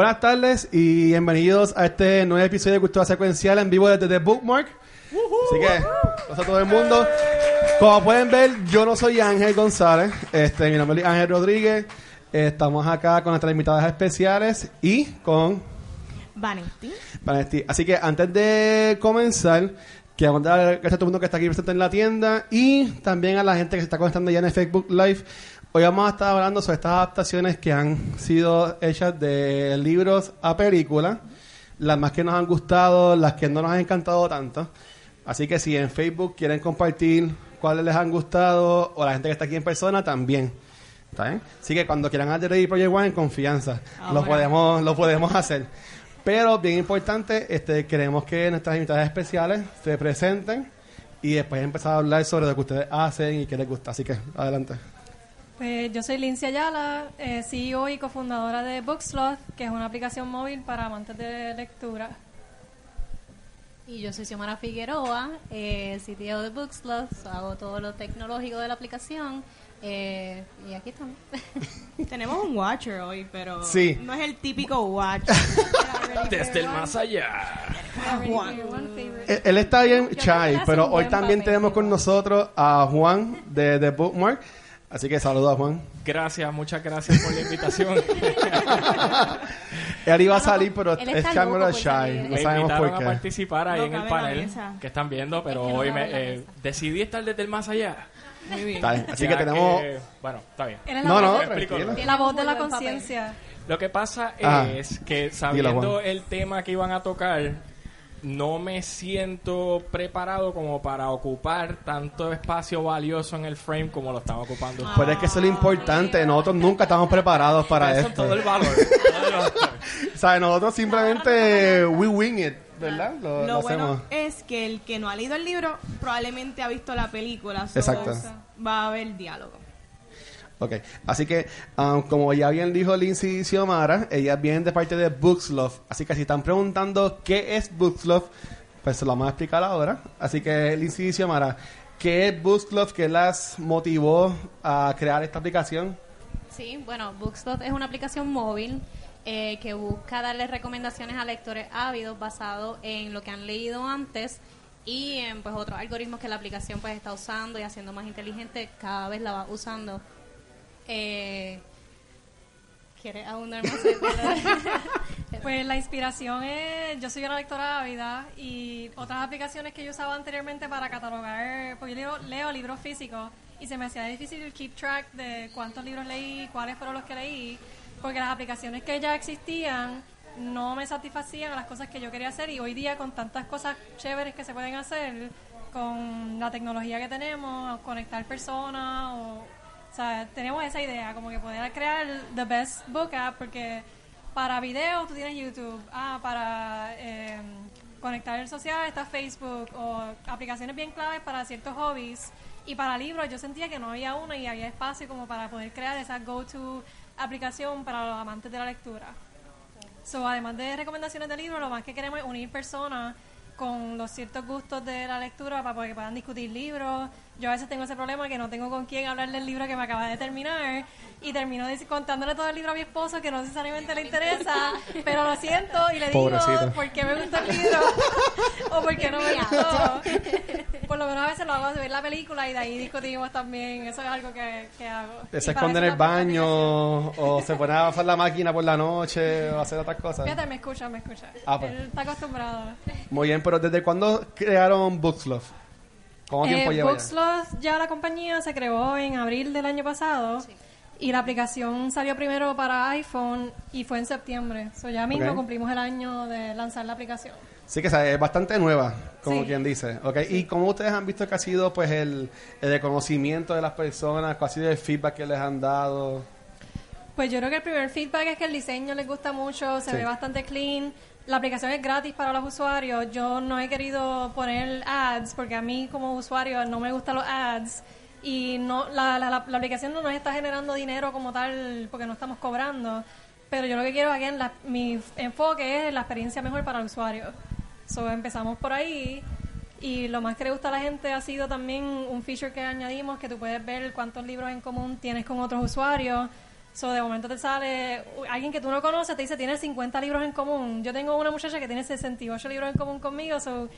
Buenas tardes y bienvenidos a este nuevo episodio de Cultura Secuencial en vivo desde The Bookmark. Así que, gracias a todo el mundo. Como pueden ver, yo no soy Ángel González. Este, mi nombre es Ángel Rodríguez. Estamos acá con nuestras invitadas especiales y con Vanetti. Vanetti. Así que antes de comenzar, quiero dar gracias a todo el mundo que está aquí presente en la tienda y también a la gente que se está conectando ya en Facebook Live. Hoy vamos a estar hablando sobre estas adaptaciones que han sido hechas de libros a películas, las más que nos han gustado, las que no nos han encantado tanto. Así que si en Facebook quieren compartir cuáles les han gustado o la gente que está aquí en persona también. ¿Está bien? Así que cuando quieran hacer Ready Project One en confianza, lo podemos, lo podemos hacer. Pero bien importante, este, queremos que nuestras invitadas especiales se presenten y después empezar a hablar sobre lo que ustedes hacen y qué les gusta. Así que adelante. Pues yo soy Lindsay Ayala, eh, CEO y cofundadora de Bookslot, que es una aplicación móvil para amantes de lectura. Y yo soy Xiomara Figueroa, eh, CTO de Bookslot, hago todo lo tecnológico de la aplicación. eh, y aquí estamos. Tenemos un Watcher hoy, pero Sí. no es el típico Watcher. Desde el más allá. One favorite. Él, él está bien chai, pero hoy también tenemos con nosotros a Juan de The Bookmark. Así que saludos a Juan. Gracias, muchas gracias por la invitación. Él iba a salir, pero él es por shy. No me sabemos por a qué. participar ahí No en el panel que están viendo, pero Es que no hoy me eh, decidí estar desde el más allá. Muy bien. Está bien. Así Ya que tenemos. bueno, está bien. No, voz no, tranquilo. la voz de la conciencia. Lo que pasa Ah. es que sabiendo el tema que iban a tocar, no me siento preparado como para ocupar tanto espacio valioso en el frame como lo están ocupando ustedes. Pero es que eso es lo importante. Nosotros nunca estamos preparados para Eso es esto. todo el valor. todo el valor. O sea, nosotros simplemente we wing it, ¿verdad? Lo, Lo lo bueno hacemos. es que el que no ha leído el libro probablemente ha visto la película. Exacto. Va a haber diálogo. Ok, así que um, como ya bien dijo Lindsay Xiomara, ellas vienen de parte de Bookslove. Así que si están preguntando qué es Bookslove, pues se lo vamos a explicar ahora. Así que Lindsay Xiomara, ¿qué es Bookslove? ¿Qué las motivó a crear esta aplicación? Sí, bueno, Bookslot es una aplicación móvil eh, que busca darle recomendaciones a lectores ávidos basado en lo que han leído antes y en pues otros algoritmos que la aplicación pues está usando y haciendo más inteligente cada vez la va usando. Eh, ¿Quieres abundar más? Pues la inspiración es, yo soy una lectora ávida y otras aplicaciones que yo usaba anteriormente para catalogar, pues yo leo, leo libros físicos y se me hacía difícil keep track de cuántos libros leí, cuáles fueron los que leí, porque las aplicaciones que ya existían no me satisfacían a las cosas que yo quería hacer y hoy día con tantas cosas chéveres que se pueden hacer, con la tecnología que tenemos, conectar personas o o sea, tenemos esa idea, como que poder crear the best book app, porque para videos tú tienes YouTube, ah, para eh, conectar el social está Facebook, o aplicaciones bien claves para ciertos hobbies. Y para libros yo sentía que no había una y había espacio como para poder crear esa go-to aplicación para los amantes de la lectura. So, además de recomendaciones de libros, lo más que queremos es unir personas con los ciertos gustos de la lectura para que puedan discutir libros. Yo a veces tengo ese problema que no tengo con quién hablar del libro que me acaba de terminar y termino contándole todo el libro a mi esposo que no necesariamente le interesa, pero lo siento y le digo Pobrecito. por qué me gusta el libro o por qué no me gustó. Por lo menos a veces lo hago de ver la película y de ahí discutimos también. Eso es algo que, que hago. Se esconde en el baño o se pone a usar la máquina por la noche o hacer otras cosas. Fíjate, me escucha, me escucha. Ah, pues. Él está acostumbrado. Muy bien, pero ¿desde cuándo crearon Bookslove? ¿Cuánto tiempo Eh, lleva ya? Bookslot, ya la compañía se creó en abril del año pasado y la aplicación salió primero para iPhone y fue en septiembre. So ya mismo Ok. cumplimos el año de lanzar la aplicación. Sí que es bastante nueva, como Sí. quien dice. Okay. ¿Y cómo ustedes han visto que ha sido pues el, el reconocimiento de las personas? ¿Cuál ha sido el feedback que les han dado? Pues yo creo que el primer feedback es que el diseño les gusta mucho, se Sí. ve bastante clean. La aplicación es gratis para los usuarios. Yo no he querido poner ads porque a mí como usuario no me gustan los ads y no la, la, la- la aplicación no nos está generando dinero como tal porque no estamos cobrando. Pero yo lo que quiero, again, la- mi enfoque es la experiencia mejor para el usuario. So, empezamos por ahí y lo más que le gusta a la gente ha sido también un feature que añadimos que tú puedes ver cuántos libros en común tienes con otros usuarios. So, de momento te sale alguien que tú no conoces, te dice, tienes 50 libros en común. Yo tengo una muchacha que tiene 68 libros en común conmigo. So,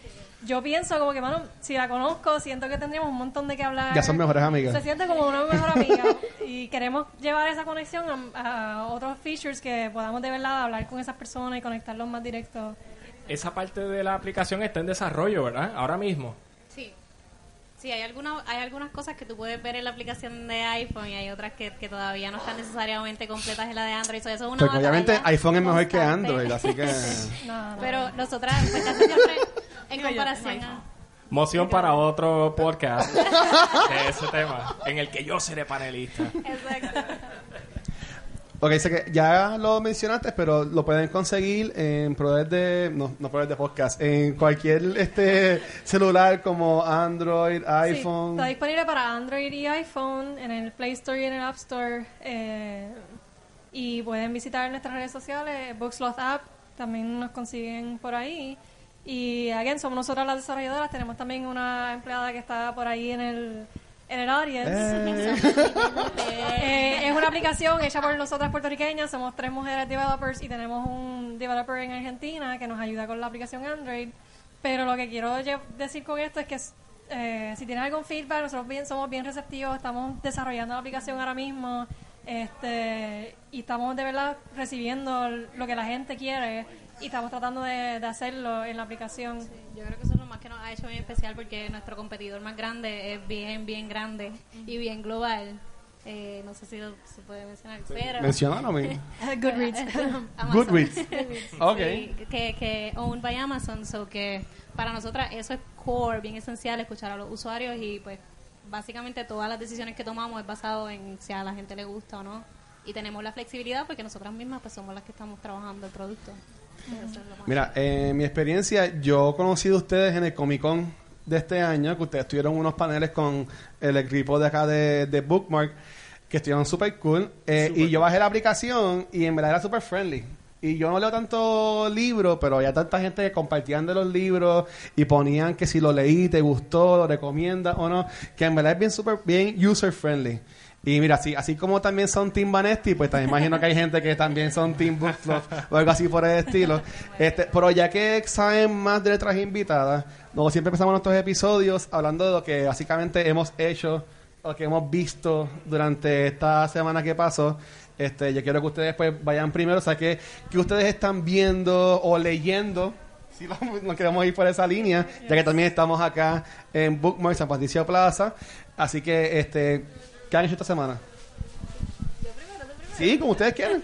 yo pienso como que, mano, si la conozco, siento que tendríamos un montón de que hablar. Ya son mejores amigas. Se siente como una mejor amiga. y queremos llevar esa conexión a, a otros features que podamos de verdad hablar con esas personas y conectarlos más directos. Esa parte de la aplicación está en desarrollo, ¿verdad? Ahora mismo. Sí. Hay, alguna, hay algunas cosas que tú puedes ver en la aplicación de iPhone y hay otras que, que todavía no están necesariamente completas en la de Android. So, eso es una Porque obviamente iPhone es mejor que. Android, así que... No, no. Pero nosotras, pues casi siempre, en yo, comparación a... Moción para otro podcast de ese tema, en el que yo seré panelista. Exacto. Ok, sé que ya lo mencionaste, pero lo pueden conseguir en proveedores de... No, no proveedores de podcast. En cualquier este celular como Android, Sí, iPhone... está disponible para Android y iPhone en el Play Store y en el App Store. eh, y pueden visitar nuestras redes sociales, Bookslot App, también nos consiguen por ahí. Y, again, somos nosotras las desarrolladoras. Tenemos también una empleada que está por ahí en el, en el audience. Eh, es una aplicación hecha por nosotras puertorriqueñas. Somos tres mujeres developers y tenemos un developer en Argentina que nos ayuda con la aplicación Android. Pero lo que quiero decir con esto es que eh, si tienen algún feedback, nosotros bien, somos bien receptivos. Estamos desarrollando la aplicación ahora mismo este y estamos de verdad recibiendo lo que la gente quiere y estamos tratando de, de hacerlo en la aplicación. Yo creo que eso es lo más ha hecho bien especial porque nuestro competidor más grande es bien, bien grande y bien global. Eh, no sé si lo, se puede mencionar, pero... Mencionaron Goodreads. Amazon. Goodreads. Ok. Sí, que, que owned by Amazon, so que para nosotras eso es core, bien esencial, escuchar a los usuarios y pues básicamente todas las decisiones que tomamos es basado en si a la gente le gusta o no. Y tenemos la flexibilidad porque nosotras mismas pues somos las que estamos trabajando el producto. Mira, en mi experiencia, yo he conocido a ustedes en el Comic Con de este año, que ustedes tuvieron unos paneles con el equipo de acá de, de Bookmark, que estuvieron súper cool. Eh, y yo bajé la aplicación y en verdad era súper friendly. Y yo no leo tanto libros, pero había tanta gente que compartían de los libros y ponían que si lo leí, te gustó, lo recomiendas o no, que en verdad es bien súper bien user friendly. Y mira, así, así como también son Team Vanesti, pues también imagino que hay gente que también son Team Book Club o algo así por el estilo. Este, pero ya que saben más de nuestras invitadas, nosotros siempre empezamos nuestros episodios hablando de lo que básicamente hemos hecho o que hemos visto durante esta semana que pasó. Este, yo quiero que ustedes pues vayan primero, o sea, que, que ustedes están viendo o leyendo si vamos- nos queremos ir por esa línea, ya que también estamos acá en Bookmark San Patricio Plaza. Así que, este, ¿qué han hecho esta semana? Sí, como ustedes quieran.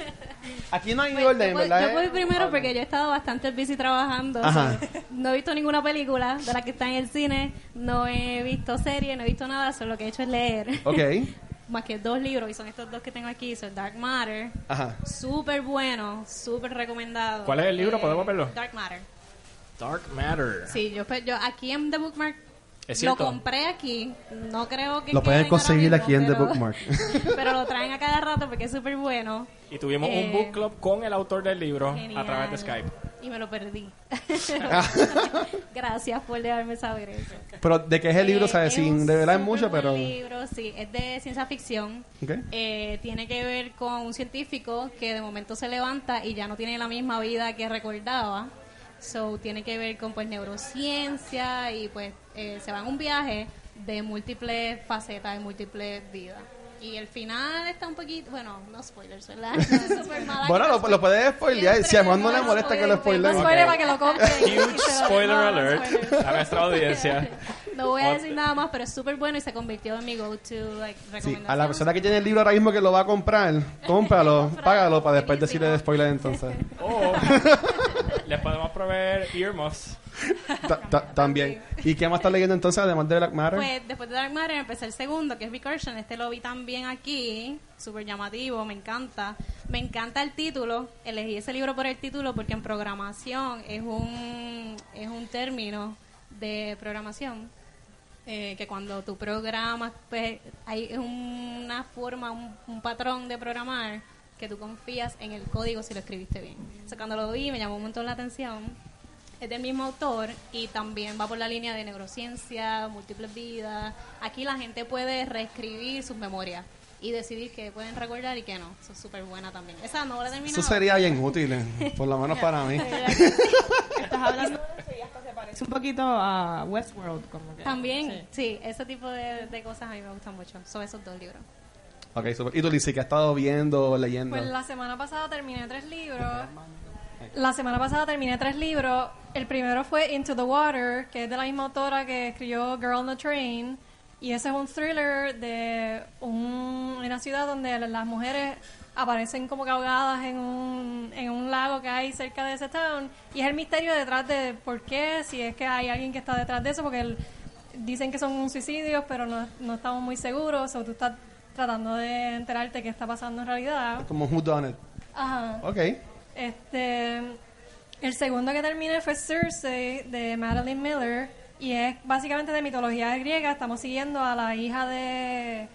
Aquí no hay Pues, orden, ¿verdad? yo voy primero porque yo he estado bastante busy trabajando. Ajá. no he visto ninguna película de la que está en el cine, no he visto serie, no he visto nada, solo lo que he hecho es leer. Ok. Más que dos libros, y son estos dos que tengo aquí, son Dark Matter. Ajá. Súper bueno, súper recomendado. ¿Cuál es el libro? Eh, ¿Podemos verlo? Dark Matter. Dark Matter. Sí, yo, pues, yo aquí en The Bookmark Es lo compré aquí. No creo que Lo pueden conseguir mismo, aquí en The Bookmark. pero lo traen a cada rato porque es súper bueno. Y tuvimos Eh, un book club con el autor del libro Genial. a través de Skype. Y me lo perdí. Gracias por dejarme saber eso. Pero, ¿de qué es el libro? Eh, ¿Sabes? es Sin súper mucho, pero... libro, sí, es de ciencia ficción. Eh, tiene que ver con un científico que de momento se levanta y ya no tiene la misma vida que recordaba. So, tiene que ver con pues neurociencia y pues eh, se va en un viaje de múltiples facetas, de múltiples vidas. Y el final está un poquito, bueno, no spoilers, ¿verdad? No, mala Bueno, lo, puedes spoilear. Si a Juan no le molesta que lo spoiler, spoileen. No spoiler para que lo compren. Huge spoiler alert a nuestra audiencia. No voy a decir nada más, pero es súper bueno y se convirtió en mi go-to like, Sí, recomendación. a la persona que tiene el libro ahora mismo que lo va a comprar, cómpralo, págalo para después decirle de spoiler entonces. O les podemos proveer earmuffs. Ta- ta- También. ¿Y qué más estás leyendo entonces además de Black Matter? Pues después de Dark Matter empecé el segundo, que es Recursion. Este lo vi también aquí, súper llamativo, me encanta. Me encanta el título. Elegí ese libro por el título porque en programación es un, es un término de programación. eh, que cuando tú programas, pues hay una forma, un, un patrón de programar que tú confías en el código si lo escribiste bien. O sea, cuando lo vi me llamó un montón la atención. Es del mismo autor y también va por la línea de neurociencia, múltiples vidas. Aquí la gente puede reescribir sus memorias. y decidir qué pueden recordar y qué no. Eso es súper buena también. Esa no la he terminado. Eso sería bien útil, eh, por lo menos para mí. Estás hablando de eso y hasta se parece un poquito a Westworld, como que. También, sí. ese tipo de, de cosas a mí me gustan mucho. Son esos dos libros. Ok, super. ¿Y tú, Lizzie, qué has estado viendo, leyendo? Pues la semana pasada terminé tres libros. La semana pasada terminé tres libros. El primero fue Into the Water, que es de la misma autora que escribió Girl on the Train. Y ese es un thriller de un- una ciudad donde las mujeres aparecen como que ahogadas en un, en un lago que hay cerca de ese town. Y es el misterio detrás de por qué, si es que hay alguien que está detrás de eso, porque el- dicen que son suicidios, pero no, no estamos muy seguros. O tú estás tratando de enterarte qué está pasando en realidad. Como Who Done It. Ajá. Ok. Este, el segundo que terminé fue Circe de Madeline Miller y es básicamente de mitología griega. Estamos siguiendo a la hija de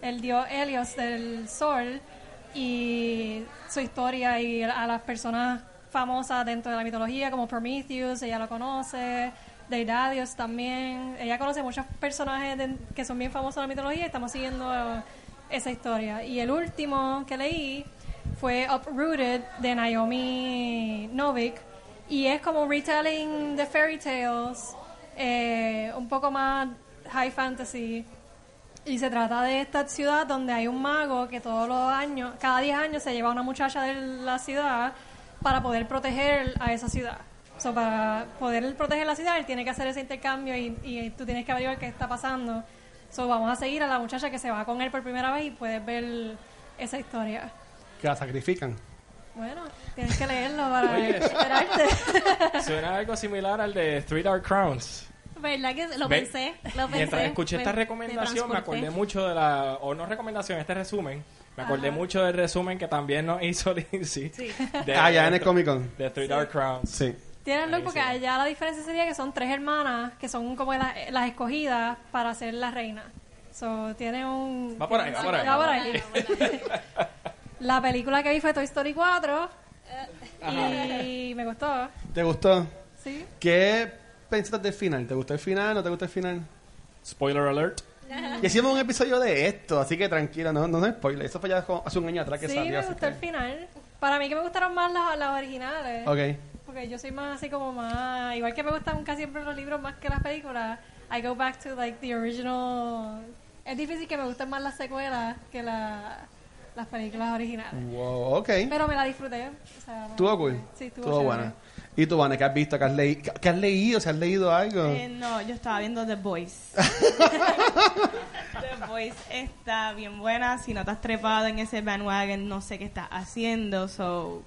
el dios Helios del sol y su historia y a las personas famosas dentro de la mitología como Prometheus, ella lo conoce, Deidadios también. Ella conoce muchos personajes de- que son bien famosos en la mitología y estamos siguiendo eh, esa historia. Y el último que leí fue Uprooted de Naomi Novik y es como retelling de fairy tales, eh, un poco más high fantasy. Y se trata de esta ciudad donde hay un mago que todos los años, cada 10 años se lleva a una muchacha de la ciudad para poder proteger a esa ciudad. So, para poder proteger la ciudad, él tiene que hacer ese intercambio y, y tú tienes que averiguar qué está pasando. So, vamos a seguir a la muchacha que se va con él por primera vez y puedes ver esa historia. Que la sacrifican. Bueno, tienes que leerlo para Oye. enterarte. Suena algo similar al de Three Dark Crowns. ¿Verdad que lo pensé? Lo pensé. Mientras escuché Me- esta me recomendación, me acordé mucho de la, o no recomendación, este resumen, me acordé mucho del resumen que también nos hizo Lindsay. De, Ah, ya en el Comic Con. De Three Dark Crowns. Sí. Tienen look porque allá la diferencia sería que son tres hermanas que son como las, las escogidas para ser la reina. So, tiene un... Va por ahí, va por ahí. Va por ahí. la película que vi fue Toy Story 4 y me gustó. ¿Te gustó? Sí. ¿Qué pensaste del final? ¿Te gustó el final? ¿No te gustó el final? Spoiler alert. Y hicimos un episodio de esto, así que tranquila, no, no es spoiler. Eso fue ya hace un año atrás que Sí, salió. me así gustó que- el final. Para mí que me gustaron más las, las originales. Ok. Porque yo soy más así como más... Igual que me gustan casi siempre los libros más que las películas, I go back to like the original... Es difícil que me gusten más las secuelas que la- las películas originales. Wow, ok. Pero me la disfruté. O sea, Estuvo cool. Sí, estuvo, buena. ¿Y tú, Vane, qué has visto? ¿Qué has, leí- qué has leído? ¿Se has leído algo? Eh, no, yo estaba viendo The Voice. The Voice está bien buena. Si no estás trepado en ese bandwagon, no sé qué estás haciendo. So,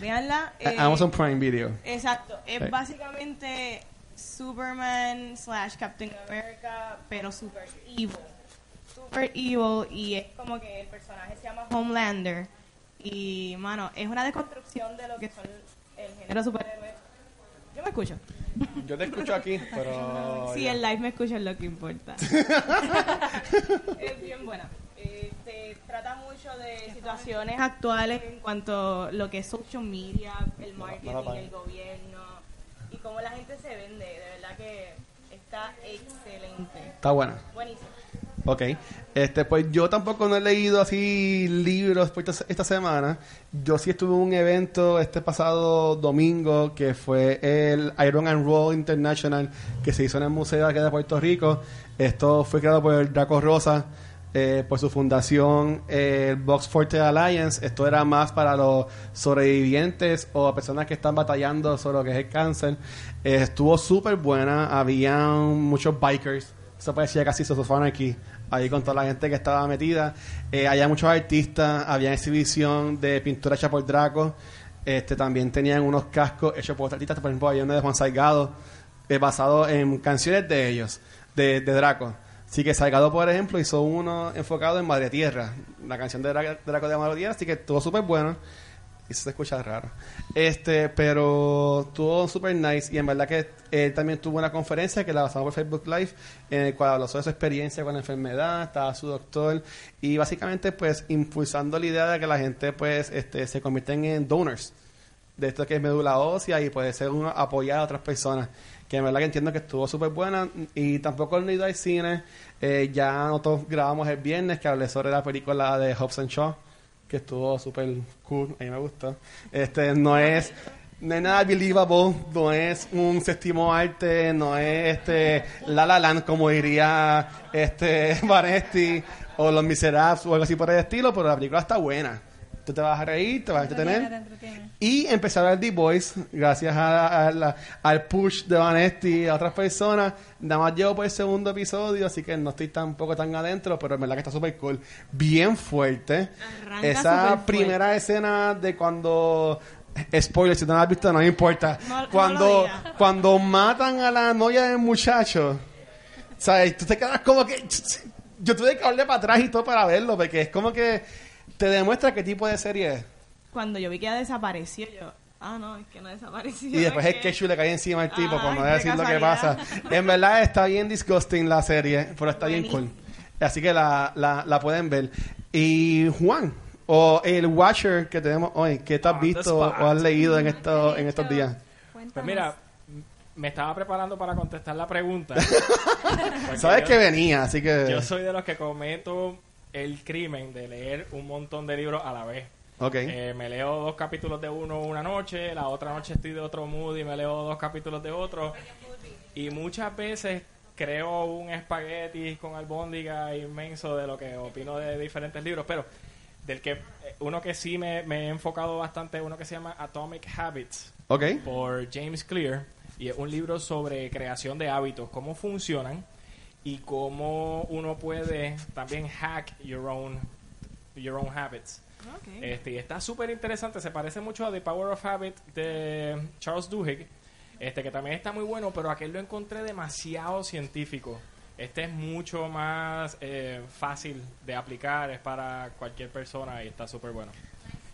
véanla. Eh, Amazon Prime Video. Exacto. Es Sí. básicamente Superman slash Captain America, pero super evil. Super evil y es como que el personaje se llama Homelander. Y, mano, es una desconstrucción de lo que son el género superhéroe. Yo me escucho. Yo te escucho aquí, pero... Si ya. el live me escucha es lo que importa. es bien buena. Eh, te trata mucho de situaciones actuales en cuanto a lo que es social media, el marketing, el gobierno y cómo la gente se vende. De verdad que está excelente. Está buena. Buenísimo. Ok. Este, pues yo tampoco no he leído así libros por esta, esta semana. Yo sí estuve en un evento este pasado domingo que fue el Iron and Roll International que se hizo en el Museo aquí de Puerto Rico. Esto fue creado por el Draco Rosa, eh, por su fundación, eh, el Box Forte Alliance. Esto era más para los sobrevivientes o personas que están batallando sobre lo que es el cáncer. Eh, estuvo súper buena. Habían muchos bikers. Eso parecía casi Sons aquí. Ahí con toda la gente que estaba metida. Había muchos artistas. Había exhibición de pintura hecha por Draco. Este, también tenían unos cascos hechos por artistas. Por ejemplo, había uno de Juan Salgado. basado en canciones de ellos. De, de Draco. Así que Salgado, por ejemplo, hizo uno enfocado en Madre Tierra. La canción de Dra- Draco de Madre Tierra. Así que estuvo súper bueno. Y se escucha raro. Este, pero estuvo super nice. Y en verdad que él también tuvo una conferencia que la basamos por Facebook Live, en el cual habló sobre su experiencia con la enfermedad, estaba su doctor, y básicamente pues impulsando la idea de que la gente pues este se convierten en donors. de esto que es médula ósea y puede ser un apoyar a otras personas. Que en verdad que entiendo que estuvo súper buena y tampoco he ido al cine. Eh, ya nosotros grabamos el viernes que hablé sobre la película de Hobbs and Shaw, que estuvo súper cool, a mí me gustó. Este, no es... No es nada believable, no es un séptimo arte, no es este La La Land como diría este Vanesti o Los Miserables o algo así por el estilo, pero la película está buena. Tú te vas a reír, te vas a entretener. Te entretiene. Y empezar a ver The Boys, gracias a, al push de Vanesti y a otras personas. Nada más llevo por el segundo episodio, así que no estoy tampoco tan adentro, pero en verdad que está súper cool. Bien fuerte. Arranca Esa fuerte. primera escena de cuando... Spoiler, si no la has visto, no me importa. No- cuando, cuando matan a la novia del muchacho, ¿sabes? Tú te quedas como que... Yo tuve que darle para atrás y todo para verlo, porque es como que te demuestra qué tipo de serie es. Cuando yo vi que ella desapareció, yo, ah, no, es que no desapareció. Y después es el ketchup le cae encima al tipo, por no decir lo que pasa. En verdad está bien disgusting la serie, pero está bien cool. Así que la, la, la pueden ver. Y Juan, o el Watcher que tenemos hoy, ¿qué te has the visto o has leído en, esto, en estos días? Pues mira, me estaba preparando para contestar la pregunta. Sabes yo- que venía, así que... Yo soy de los que cometo el crimen de leer un montón de libros a la vez. Ok. Eh, me leo dos capítulos de uno una noche, la otra noche estoy de otro mood y me leo dos capítulos de otro. Y muchas veces creo un espagueti con albóndiga inmenso de lo que opino de diferentes libros, pero del que eh, uno que sí me, me he enfocado bastante, uno que se llama Atomic Habits ok. por James Clear y es un libro sobre creación de hábitos, cómo funcionan y cómo uno puede también hack your own your own habits. Este, y está súper interesante, se parece mucho a The Power of Habit de Charles Duhigg, este que también está muy bueno, pero aquel lo encontré demasiado científico. Este es mucho más eh, fácil de aplicar, es para cualquier persona y está súper bueno.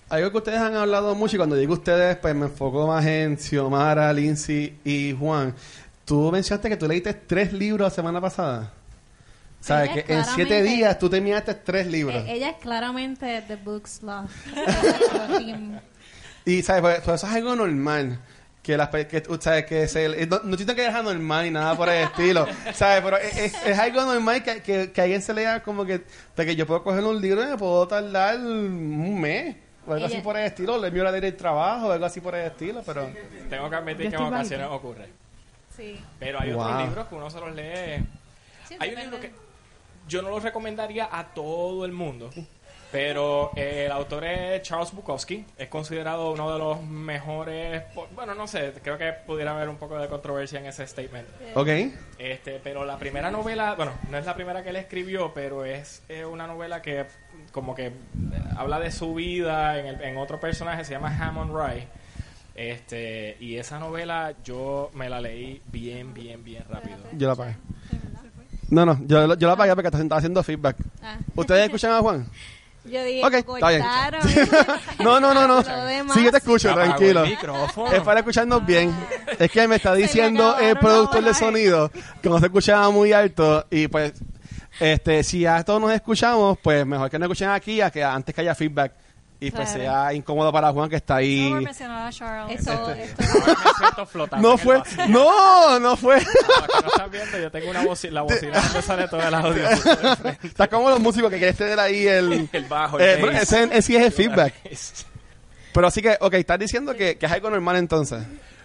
Algo que ustedes han hablado mucho y cuando digo ustedes, pues me enfoco más en Xiomara, Lindsay y Juan. Tú mencionaste que tú leíste tres libros la semana pasada. ¿Sabes? Que en siete días tú terminaste tres libros. Eh, ella es claramente The Books Love. Y, ¿sabes? Pues, pues eso es algo normal. Que las que, sabes que se, eh, no, no que dejar normal ni nada por el estilo, ¿sabes? Pero es, es- es algo normal que, que, que alguien se lea como que, de que yo puedo coger un libro y me puedo tardar un mes o algo Ella- así por el estilo, le envío la del trabajo o algo así por el estilo, pero Tengo que admitir que en ocasiones ocurre. Sí. Pero hay Wow. otros libros que uno se los lee. Sí, Hay un libro que yo no lo recomendaría a todo el mundo, pero eh, el autor es Charles Bukowski. Es considerado uno de los mejores. Bueno, no sé, creo que pudiera haber un poco de controversia en ese statement. ok. Este, pero la primera novela, bueno, no es la primera que él escribió, pero es eh, una novela que como que eh, habla de su vida en, el- en otro personaje, se llama Hammond Rye. Este, y esa novela yo me la leí bien, bien, bien rápido. Yo la apagué. No, no, yo, yo la apagué porque estaba haciendo feedback. Ah. ¿Ustedes escuchan a Juan? Yo dije, Ok, está bien. cortaron. No, no, no, no. Sí, yo te escucho, tranquilo. Es para escucharnos bien. Es que me está diciendo el productor de sonido que no se escuchaba muy alto y pues este si a todos nos escuchamos, pues mejor que nos escuchen aquí a que antes que haya feedback y pues Claro. sea incómodo para Juan que está No ahí. por mencionar a Charles. Esto, Este. esto, me siento flotando No fue, no, no fue. Que no están viendo, yo tengo una bocina, la bocina donde sale todo el audio. Está como los músicos que quieren tener ahí el... el bajo, el Eh, bueno, ese, ese sí es el feedback. Pero así que, ok, estás diciendo que, que es algo normal entonces.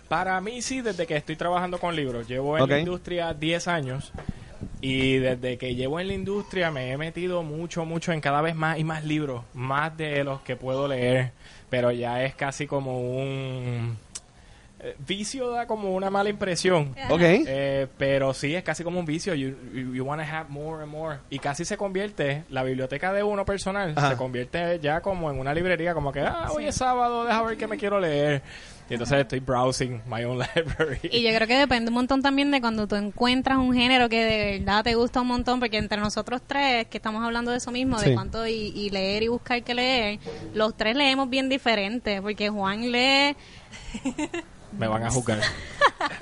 Para mí sí, desde que estoy trabajando con libros. Llevo en Ok. la industria 10 años y desde que llevo en la industria me he metido mucho, mucho en cada vez más y más libros, más de los que puedo leer, pero ya es casi como un... eh, Vicio da como una mala impresión. Ok. Eh, pero sí, es casi como un vicio. You, you, you want to have more and more. Y casi se convierte, la biblioteca de uno personal, Ajá. se convierte ya como en una librería, como que, ah, hoy es sábado, deja ver qué me quiero leer. Y entonces estoy browsing my own library. Y yo creo que depende un montón también de cuando tú encuentras un género que de verdad te gusta un montón, porque entre nosotros tres, que estamos hablando de eso mismo, Sí. de cuánto y, y leer y buscar que leer, los tres leemos bien diferente, porque Juan lee, me van a juzgar.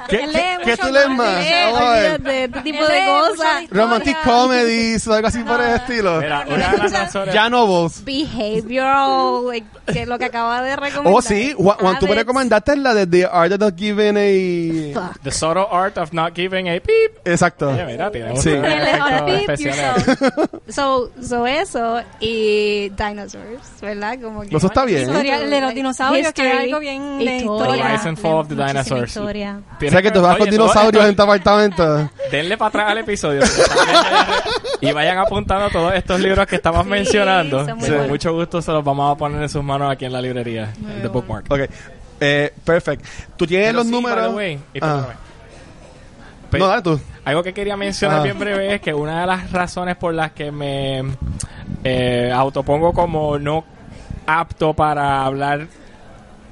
¿Qué, qué- lee qué mucho tú lees más. olvídate, este tipo de cosas. Romantic comedies o algo así por el estilo. Mira, una de las razones... Ya novels. Behavioral, like, que es lo que acaba de recomendar. Oh, sí. Juan, Juan, tú me recomendaste la de The Art of Giving a... Fuck. The subtle art of not giving a beep. Exacto. Oye, mira, tiene Sí. yourself. So, so eso y dinosaurs, ¿verdad? Como que Eso está bien. Historia de los dinosaurios, que es algo bien de historia. Of the Muchísima Dinosaurs. historia. O Tienes sea que tú vas con dinosaurios esto- en tu apartamento. Denle para atrás al episodio y vayan apuntando todos estos libros que estamos Sí, mencionando. Con buenos. mucho gusto se los vamos a poner en sus manos aquí en la librería de Bookmark. Ok. Eh, perfect. ¿Tú tienes Pero los sí, números? way, y Ah. No, dale tú. Algo que quería mencionar Ah. bien breve es que una de las razones por las que me eh, autopongo como no apto para hablar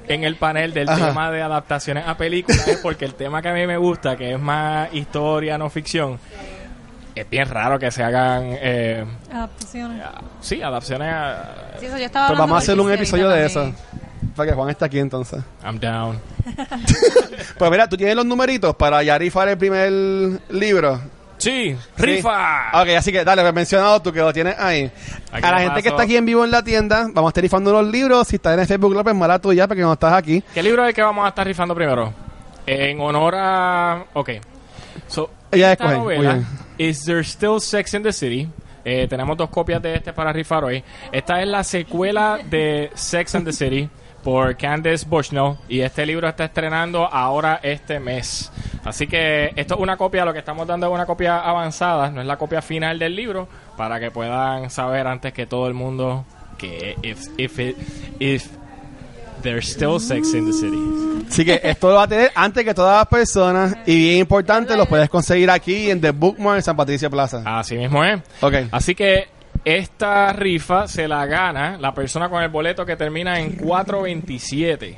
en el panel del Ajá. tema de adaptaciones a películas es porque el tema que a mí me gusta, que es más historia, no ficción, es bien raro que se hagan, eh, Adaptaciones. sí, adaptaciones a... Sí, eso yo estaba Pues vamos a hacer un episodio de eso. Para que Juan esté aquí entonces. I'm down. Pues mira, tú tienes los numeritos para ya rifar el primer libro. Sí, rifa. Ok, así que dale, pues mencionado tú que lo tienes ahí. Aquí a la gente que paso. está aquí en vivo en la tienda, vamos a estar rifando los libros. Si estás en el Facebook Live, pues mala tuya, porque no estás aquí. ¿Qué libro es el que vamos a estar rifando primero? En honor a... Ok. So, Ella esta escoge, novela. Is There Still Sex in the City? Eh, tenemos dos copias de este para rifar hoy. Esta es la secuela de Sex and the City por Candace Bushnell y este libro está estrenando ahora este mes. Así que esto es una copia, lo que estamos dando es una copia avanzada, no es la copia final del libro, para que puedan saber antes que todo el mundo que if, if, it- if there's still sex in the city. Así que esto lo va a tener antes que todas las personas. Y bien importante, los puedes conseguir aquí en The Bookmark en San Patricio Plaza. Así mismo es. Ok. Así que esta rifa se la gana la persona con el boleto que termina en 427.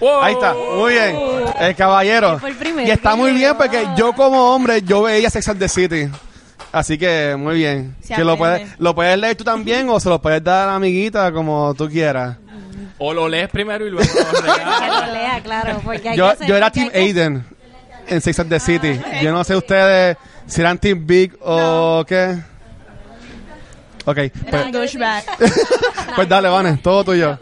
¡Wow! Ahí está, muy bien. El caballero. fue el primero Y está muy bien porque yo como hombre, yo veía Sex and the City. Así que muy bien. Se que lo puedes, lo puedes leer tú también o se lo puedes dar a la amiguita como tú quieras. O lo lees primero y luego lo regalas. lea, claro, porque hay Yo, que hacer- yo era Team que- Aiden en Sex and the City. Yo no sé ustedes si eran Team Big o qué. Ok, pues, pues dale, Vane, todo tuyo.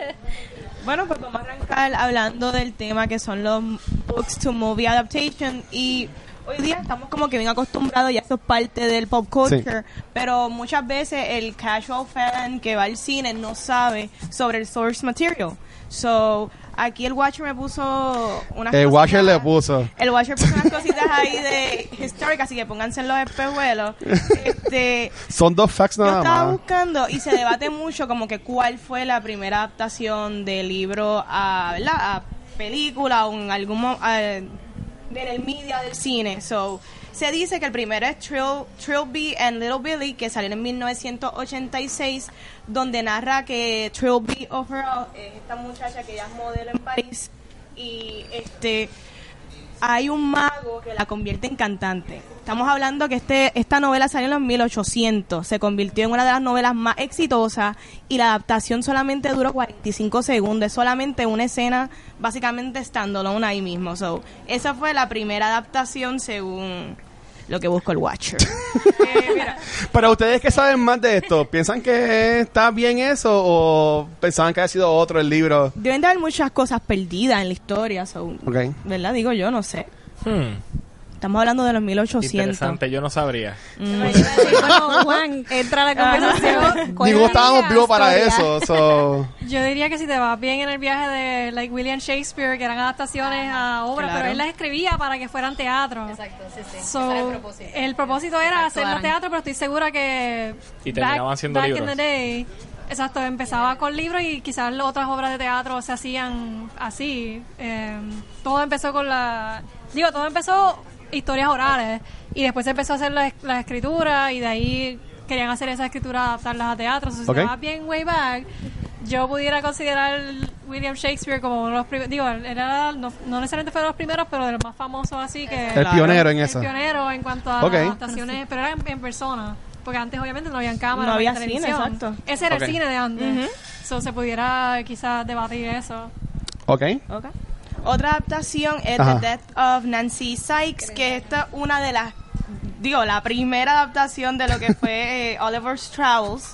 Bueno, pues vamos a arrancar hablando del tema que son los books to movie adaptation y hoy día estamos como que bien acostumbrados, ya eso es parte del pop culture, pero muchas veces el casual fan que va al cine no sabe sobre el source material. So, aquí el Watcher me puso unas El cositas- Watcher le puso. El Watcher puso unas cositas ahí de historic, así que pónganse en los espejuelos. Este, Son dos facts yo nada estaba más. buscando y se debate mucho como que cuál fue la primera adaptación del libro a, ¿verdad? a película o en algún a- en el media del cine. So, se dice que el primero es Trill, Trilby and Little Billy, que salió en 1986, donde narra que Trilby overall es esta muchacha que ella es modelo en París y este hay un mago que la convierte en cantante. Estamos hablando que este esta novela salió en los 1800, se convirtió en una de las novelas más exitosas y la adaptación solamente duró 45 segundos, es solamente una escena básicamente standalone ahí mismo. So, esa fue la primera adaptación según lo que buscó el Watcher. Eh, mira, Pero ustedes que saben más de esto, ¿piensan que está bien eso o pensaban que había sido otro el libro? deben de haber muchas cosas perdidas en la historia, so, Ok. ¿verdad? Digo yo, no sé. Hmm, Estamos hablando de los 1800. interesante, yo no sabría. Bueno, Juan, entra a la conversación. ¿Cuál Ninguno es la estábamos vivos para eso. so- Yo diría que si te vas bien en el viaje de like William Shakespeare, que eran adaptaciones a obras, Claro. pero él las escribía para que fueran teatro. Exacto, sí, sí. So, Ese era el propósito. el propósito era hacerlo teatro, pero estoy segura que Y terminaban siendo back libros. in the day, exacto, empezaba con libros y quizás las otras obras de teatro se hacían así. Eh, todo empezó con la, digo, todo empezó historias orales y después se empezó a hacer la, la escritura y de ahí querían hacer esa escritura adaptarlas a teatro. So, si Ok. te vas bien way back, yo pudiera considerar William Shakespeare como uno de los primeros, digo, era, no, no necesariamente fue de los primeros, pero de los más famosos así que... El pionero en El eso. pionero en cuanto a Ok. adaptaciones, pero era en, en persona. Porque antes obviamente no habían cámaras, No había televisión. cine, exacto. Ese era Ok. el cine de antes. So, se pudiera quizás debatir eso. Ok. Ok. Otra adaptación es Ajá. The Death of Nancy Sykes, que esta es una de las, digo, la primera adaptación de lo que fue eh, Oliver's Travels.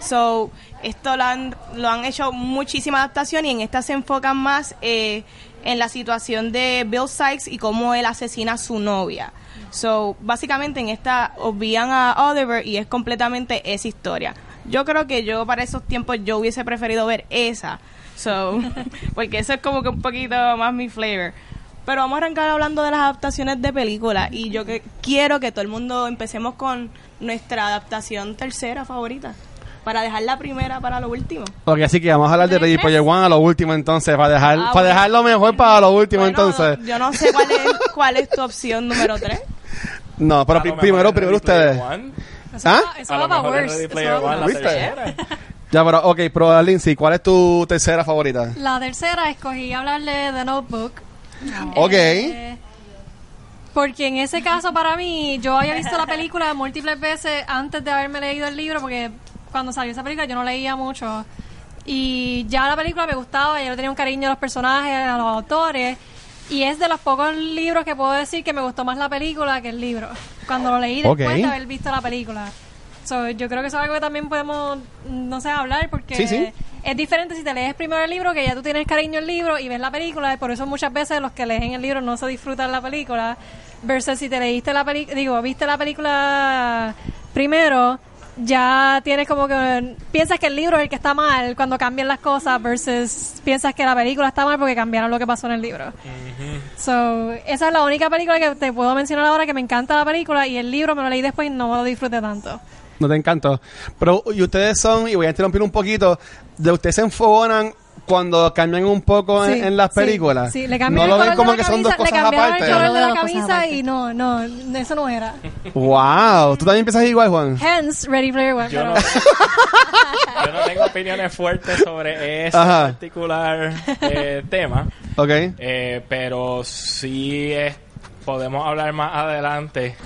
So, esto lo han, lo han hecho muchísimas adaptaciones y en esta se enfocan más eh, en la situación de Bill Sykes y cómo él asesina a su novia. So, básicamente en esta obvían a Oliver y es completamente esa historia. Yo creo que yo para esos tiempos yo hubiese preferido ver esa. So, porque eso es como que un poquito más mi flavor. Pero vamos a arrancar hablando de las adaptaciones de películas y yo que quiero que todo el mundo empecemos con nuestra adaptación tercera favorita para dejar la primera para lo último. Ok, así que vamos a hablar de Ready Player One a lo último entonces, para dejar, Ah, para dejar lo mejor para lo último Bueno, entonces. no- yo no sé cuál es, cuál es tu opción número 3. No, pero primero, primero ustedes. One. Eso ¿Ah? va, eso va para worse. Eso va One, para tercera. Ya, pero, ok, pero Lindsay, ¿cuál es tu tercera favorita? La tercera escogí hablarle de The Notebook. Ok. Eh, porque en ese caso para mí, yo había visto la película múltiples veces antes de haberme leído el libro, porque cuando salió esa película yo no leía mucho. Y ya la película me gustaba, yo le tenía un cariño a los personajes, a los autores. Y es de los pocos libros que puedo decir que me gustó más la película que el libro. Cuando lo leí después de haber visto la película. So, yo creo que eso es algo que también podemos, no sé, hablar porque Sí, sí. es diferente si te lees primero el libro, que ya tú tienes cariño al libro y ves la película, y por eso muchas veces los que leen el libro no se disfrutan la película, versus si te leíste la película, digo, viste la película primero, ya tienes como que piensas que el libro es el que está mal cuando cambian las cosas versus piensas que la película está mal porque cambiaron lo que pasó en el libro. So, esa es la única película que te puedo mencionar ahora que me encanta la película y el libro me lo leí después y no me lo disfruté tanto. No te encantó. Pero, y ustedes son, y voy a interrumpir un poquito, de ustedes se enfogonan cuando cambian un poco en, Sí, en las sí, películas. Sí, le no cambiaron lo el ven como de que la son dos camisa, cosas le cambiaron aparte. el color de la camisa y no, no, eso no era. Wow, tú también piensas igual, Juan. Hence, Ready Player One. Yo pero- no, yo no tengo opiniones fuertes sobre ese Ajá. particular eh, tema, Ok. eh, pero sí es- podemos hablar más adelante.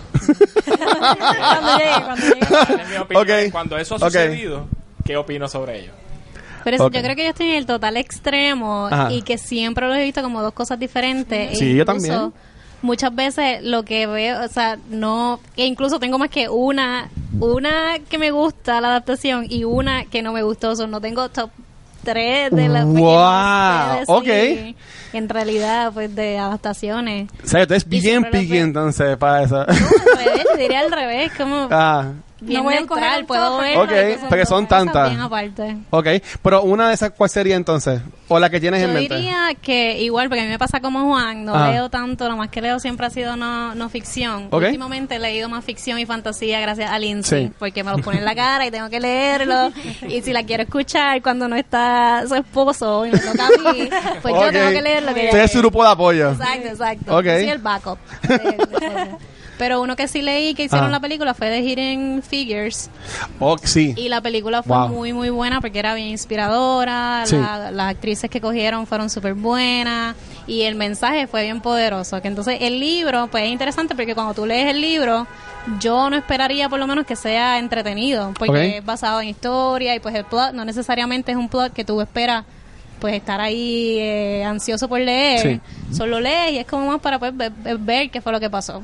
cuando llegue, cuando llegue. Darle mi opinión Ok. de Cuando eso ha sucedido, ¿qué opino sobre ello? Pero eso, Ok. yo creo que yo estoy en el total extremo Ajá. y que siempre los he visto como dos cosas diferentes. Sí, E yo también. Muchas veces lo que veo, o sea, no, e incluso tengo más que una, una que me gusta la adaptación y una que no me gustó, o sea, no tengo top tres de sé Wow, decir, En realidad, pues de adaptaciones. O sea, tú eres bien veo. entonces para eso. No, al revés, diría al revés, como ah, bien No voy a neutral, un puedo top, ver. Ok, porque son tantas. Bien aparte. ok. Pero una de esas, ¿cuál sería entonces? O la que tienes en Yo mente. diría que igual, porque a mí me pasa como Juan, no Ajá. leo tanto, lo más que leo siempre ha sido no, no ficción. Ok. Últimamente he leído más ficción y fantasía gracias a Lindsay, Sí. porque me lo pone en la cara y tengo que leerlo. y si la quiero escuchar cuando no está su esposo y me toca a mí, pues Ok. yo tengo que leerlo. Que Tú eres su grupo de apoyo. Exacto, exacto. Ok. Yo soy el backup. de- de cosas. Pero uno que sí leí que hicieron Ajá. la película fue The Hidden Figures. Oh, sí. Y la película fue Wow. muy, muy buena porque era bien inspiradora. Sí. la- las actrices que cogieron fueron súper buenas. Y el mensaje fue bien poderoso. Que entonces el libro, pues es interesante porque cuando tú lees el libro, yo no esperaría por lo menos que sea entretenido. Porque es basado en historia y pues el plot no necesariamente es un plot que tú esperas pues estar ahí eh, ansioso por leer. Sí. Solo lees y es como más para pues, ver- ver qué fue lo que pasó.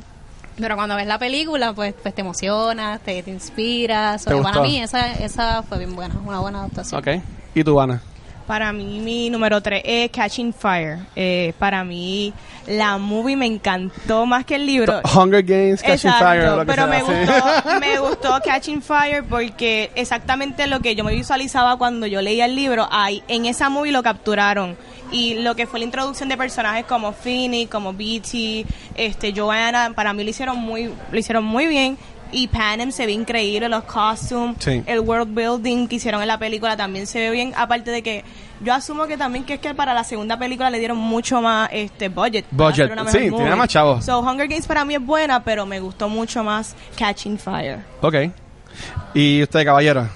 Pero cuando ves la película, pues, pues te emocionas, te, te inspiras. ¿Te para mí esa, esa fue bien buena, una buena adaptación. Ok. ¿Y tú, Ana? Para mí, mi número 3 es Catching Fire. Eh, para mí, la movie me encantó más que el libro. Hunger Games, Catching Exacto, Fire, o lo que pero sea, me gustó, me gustó Catching Fire porque exactamente lo que yo me visualizaba cuando yo leía el libro, ahí en esa movie lo capturaron y lo que fue la introducción de personajes como Phoenix, como Beatty, este Joanna, para mí lo hicieron muy, lo hicieron muy bien. Y Panem se ve increíble, los costumes, Sí. el world building que hicieron en la película también se ve bien. Aparte de que yo asumo que también que es que para la segunda película le dieron mucho más este budget. Budget, sí, movie. tenía más chavos. So, Hunger Games para mí es buena, pero me gustó mucho más Catching Fire. Ok. ¿Y usted, caballero?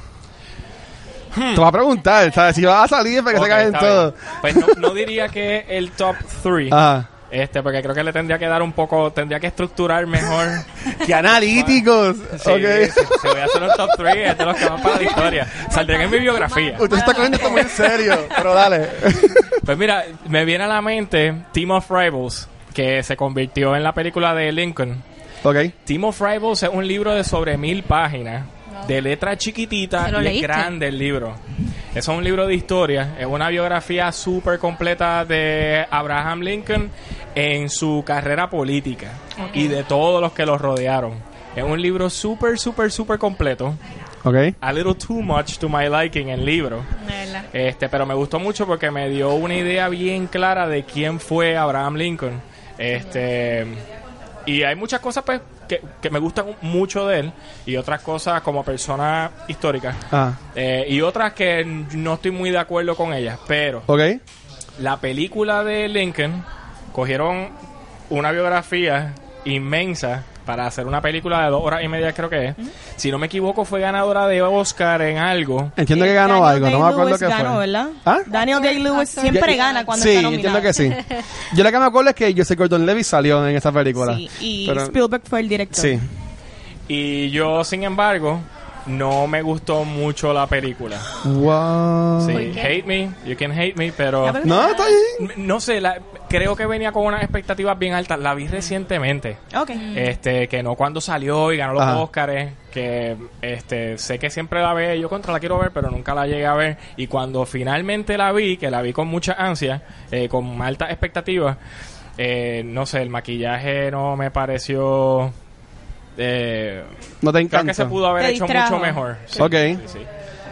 Te va a preguntar, ¿sabes? Si vas a salir para que se caigan está todo. bien. Pues no, no diría que el top 3, Ajá. este, porque creo que le tendría que dar un poco, tendría que estructurar mejor. ¡Qué analíticos! Sí, ok. si, si voy a hacer un top 3, es de los que van para la historia. Saldrían en mi biografía. Usted está cogiendo esto muy en serio, pero dale. Pues mira, me viene a la mente Team of Rivals, que se convirtió en la película de Lincoln. Ok. Team of Rivals es un libro de sobre mil páginas, de letra chiquitita ¿Te lo y es grande el libro. Eso es un libro de historia, es una biografía súper completa de Abraham Lincoln en su carrera política y de todos los que lo rodearon. Es un libro súper, súper, súper completo. Ok. A little too much to my liking el libro. Este, pero me gustó mucho porque me dio una idea bien clara de quién fue Abraham Lincoln. Este, y hay muchas cosas pues que, que me gustan mucho de él y otras cosas como persona histórica Ah. Eh, y otras que no estoy muy de acuerdo con ellas. Pero la película de Lincoln cogieron una biografía inmensa para hacer una película de dos horas y media creo que es. Si no me equivoco fue ganadora de Oscar en algo. Entiendo que ganó Daniel algo, no me acuerdo qué ganó, fue. ¿verdad? ¿Ah? Daniel Day-Lewis siempre gana cuando sí, está nominado. entiendo que sí. Yo lo que me acuerdo es que Joseph Gordon-Levitt salió en esa película. Sí, y Pero- Spielberg fue el director. Sí. Y yo, sin embargo, no me gustó mucho la película. Wow. Sí, hate me, you can hate me, pero... No, está ahí. No sé, la- creo que venía con unas expectativas bien altas. La vi recientemente. Ok. Este, que no cuando salió y ganó los Ajá. Óscares, que este, sé que siempre la ve, yo contra la quiero ver, pero nunca la llegué a ver. Y cuando finalmente la vi, que la vi con mucha ansia, eh, con altas expectativas, eh, no sé, el maquillaje no me pareció... Eh, No te creo encanta. que se pudo haber Te hecho distrajo. mucho mejor. Sí, Ok. sí, sí.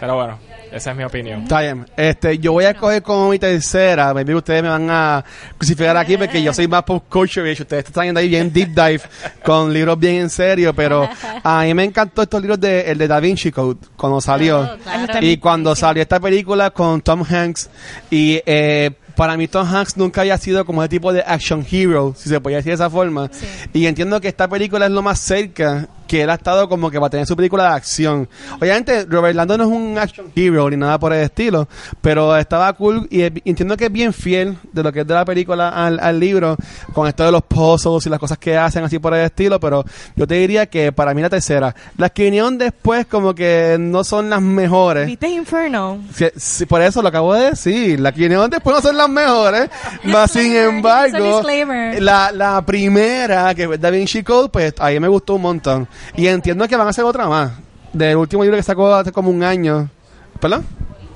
Pero bueno, esa es mi opinión. Está bien. Este, yo voy a escoger como mi tercera. Maybe ustedes me van a crucificar aquí porque yo soy más pop culture. y Ustedes están yendo ahí bien deep dive con libros bien en serio. Pero a mí me encantó estos libros de el de Da Vinci Code cuando salió. Claro. Y cuando salió esta película con Tom Hanks y eh, para mí Tom Hanks nunca había sido como ese tipo de action hero, si se podía decir de esa forma. Y entiendo que esta película es lo más cerca que él ha estado como que para tener su película de acción. Obviamente Robert Landon no es un action hero ni nada por el estilo, pero estaba cool y, entiendo que es bien fiel de lo que es de la película al, al libro, con esto de los puzzles y las cosas que hacen así por el estilo, pero yo te diría que para mí la tercera. Las que vinieron después como que no son las mejores. ¿Viste Inferno? Sí, sí, por eso lo acabo de decir. Las que vinieron después no son las mejores. Más sin embargo, a la, la primera, que es Da Vinci Code, pues ahí me gustó un montón. Y entiendo que van a hacer otra más. Del último libro que sacó hace como un año. ¿Perdón?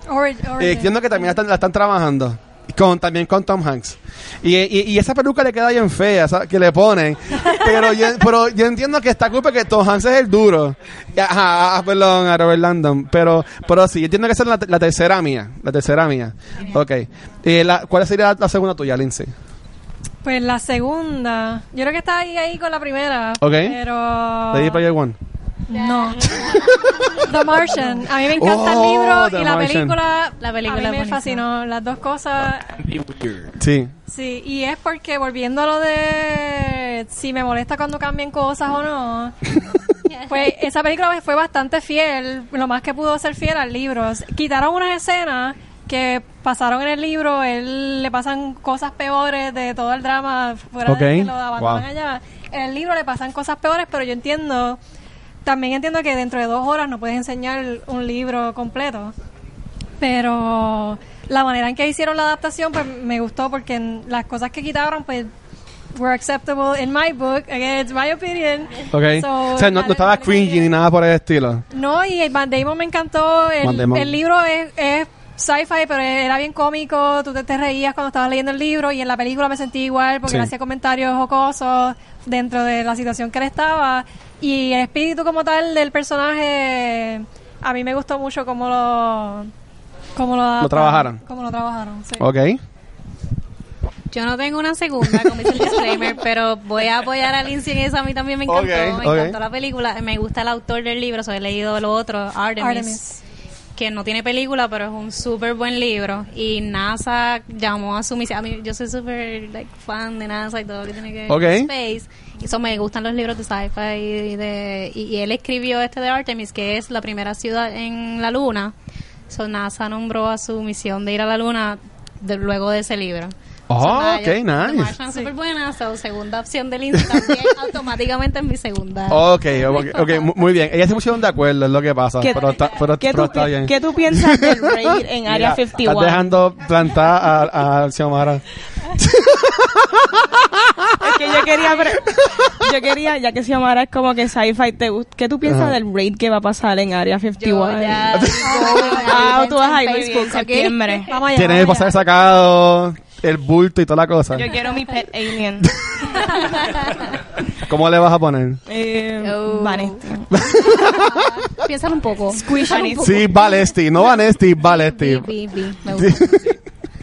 Ori- Eh, entiendo que también la están, la están trabajando. Con, también con Tom Hanks. Y, y, y esa peluca le queda bien fea, ¿sabes? que le ponen. Pero yo, pero yo entiendo que está cool porque Tom Hanks es el duro. Y, Ajá, ah, perdón, a Robert Landon. Pero, pero sí, yo entiendo que esa es la, la tercera mía. La tercera mía. Ok. Eh, la, ¿Cuál sería la segunda tuya, Lindsay? Pues la segunda, yo creo que está ahí, ahí con la primera. Ok. Pero. Ready Player One. No. The Martian. A mí me encanta Oh, el libro The y la Martian. película. La película a mí me fascinó. Las dos cosas. Sí. Sí, y es porque volviendo a lo de si me molesta cuando cambian cosas o no, pues esa película fue bastante fiel, lo más que pudo ser fiel al libro. Quitaron unas escenas que pasaron en el libro, él le pasan cosas peores de todo el drama fuera de que lo abandonan wow. allá. En el libro le pasan cosas peores, pero yo entiendo, también entiendo que dentro de dos horas no puedes enseñar un libro completo. Pero la manera en que hicieron la adaptación, pues me gustó porque las cosas que quitaron, pues were acceptable in my book. Again, it's my opinion. Ok. So, o sea, no, no estaba cringy ni nada por el estilo. No, y el Van Damon me encantó. El, el libro es, es sci-fi, pero era bien cómico. Tú te, te reías cuando estabas leyendo el libro y en la película me sentí igual porque Sí. él hacía comentarios jocosos dentro de la situación que él estaba. Y el espíritu como tal del personaje, a mí me gustó mucho cómo lo... Cómo lo, trabajaron. Cómo lo trabajaron, sí. Ok. Yo no tengo una segunda, como dice el disclaimer, pero voy a apoyar a Lindsay en eso. A mí también me encantó. Me encantó la película. Me gusta el autor del libro, so he leído lo otro, Artemis, Artemis. Que no tiene película, pero es un súper buen libro. Y NASA llamó a su misión. A mí, yo soy súper like, fan de NASA y todo lo que tiene que ver con space. Y eso me gustan los libros de sci-fi. Y, de, y, y él escribió este de Artemis, que es la primera ciudad en la Luna. So, NASA nombró a su misión de ir a la Luna de- luego de ese libro. Oh, ok, nice. Es súper buena, so, segunda opción de Lindsay también automáticamente es mi segunda. Ok, ok, ok, mu- muy bien. Ellas se pusieron de acuerdo, es lo que pasa. ¿Qué, Pero está, pero, ¿qué pero tú, está bien. ¿Qué tú piensas del raid en Mira, Área Estás 51? dejando plantada a, a Xiomara. Es que yo quería, yo quería, ya que llamara es como que sci-fi, ¿te gust- ¿qué tú piensas Ajá. del raid que va a pasar en Área 51? Yo ya Ah, tú vas a ir bien, Facebook, ¿ok? septiembre. Vamos allá. Tienes el pasaje sacado, el bulto y toda la cosa. Yo quiero mi pet alien. ¿Cómo le vas a poner? Eh, Oh. Vanesti. Piénsalo un poco. Vanesti. Sí, Valesti, no Vanesti, Valesti. Vi, vi. Me gusta.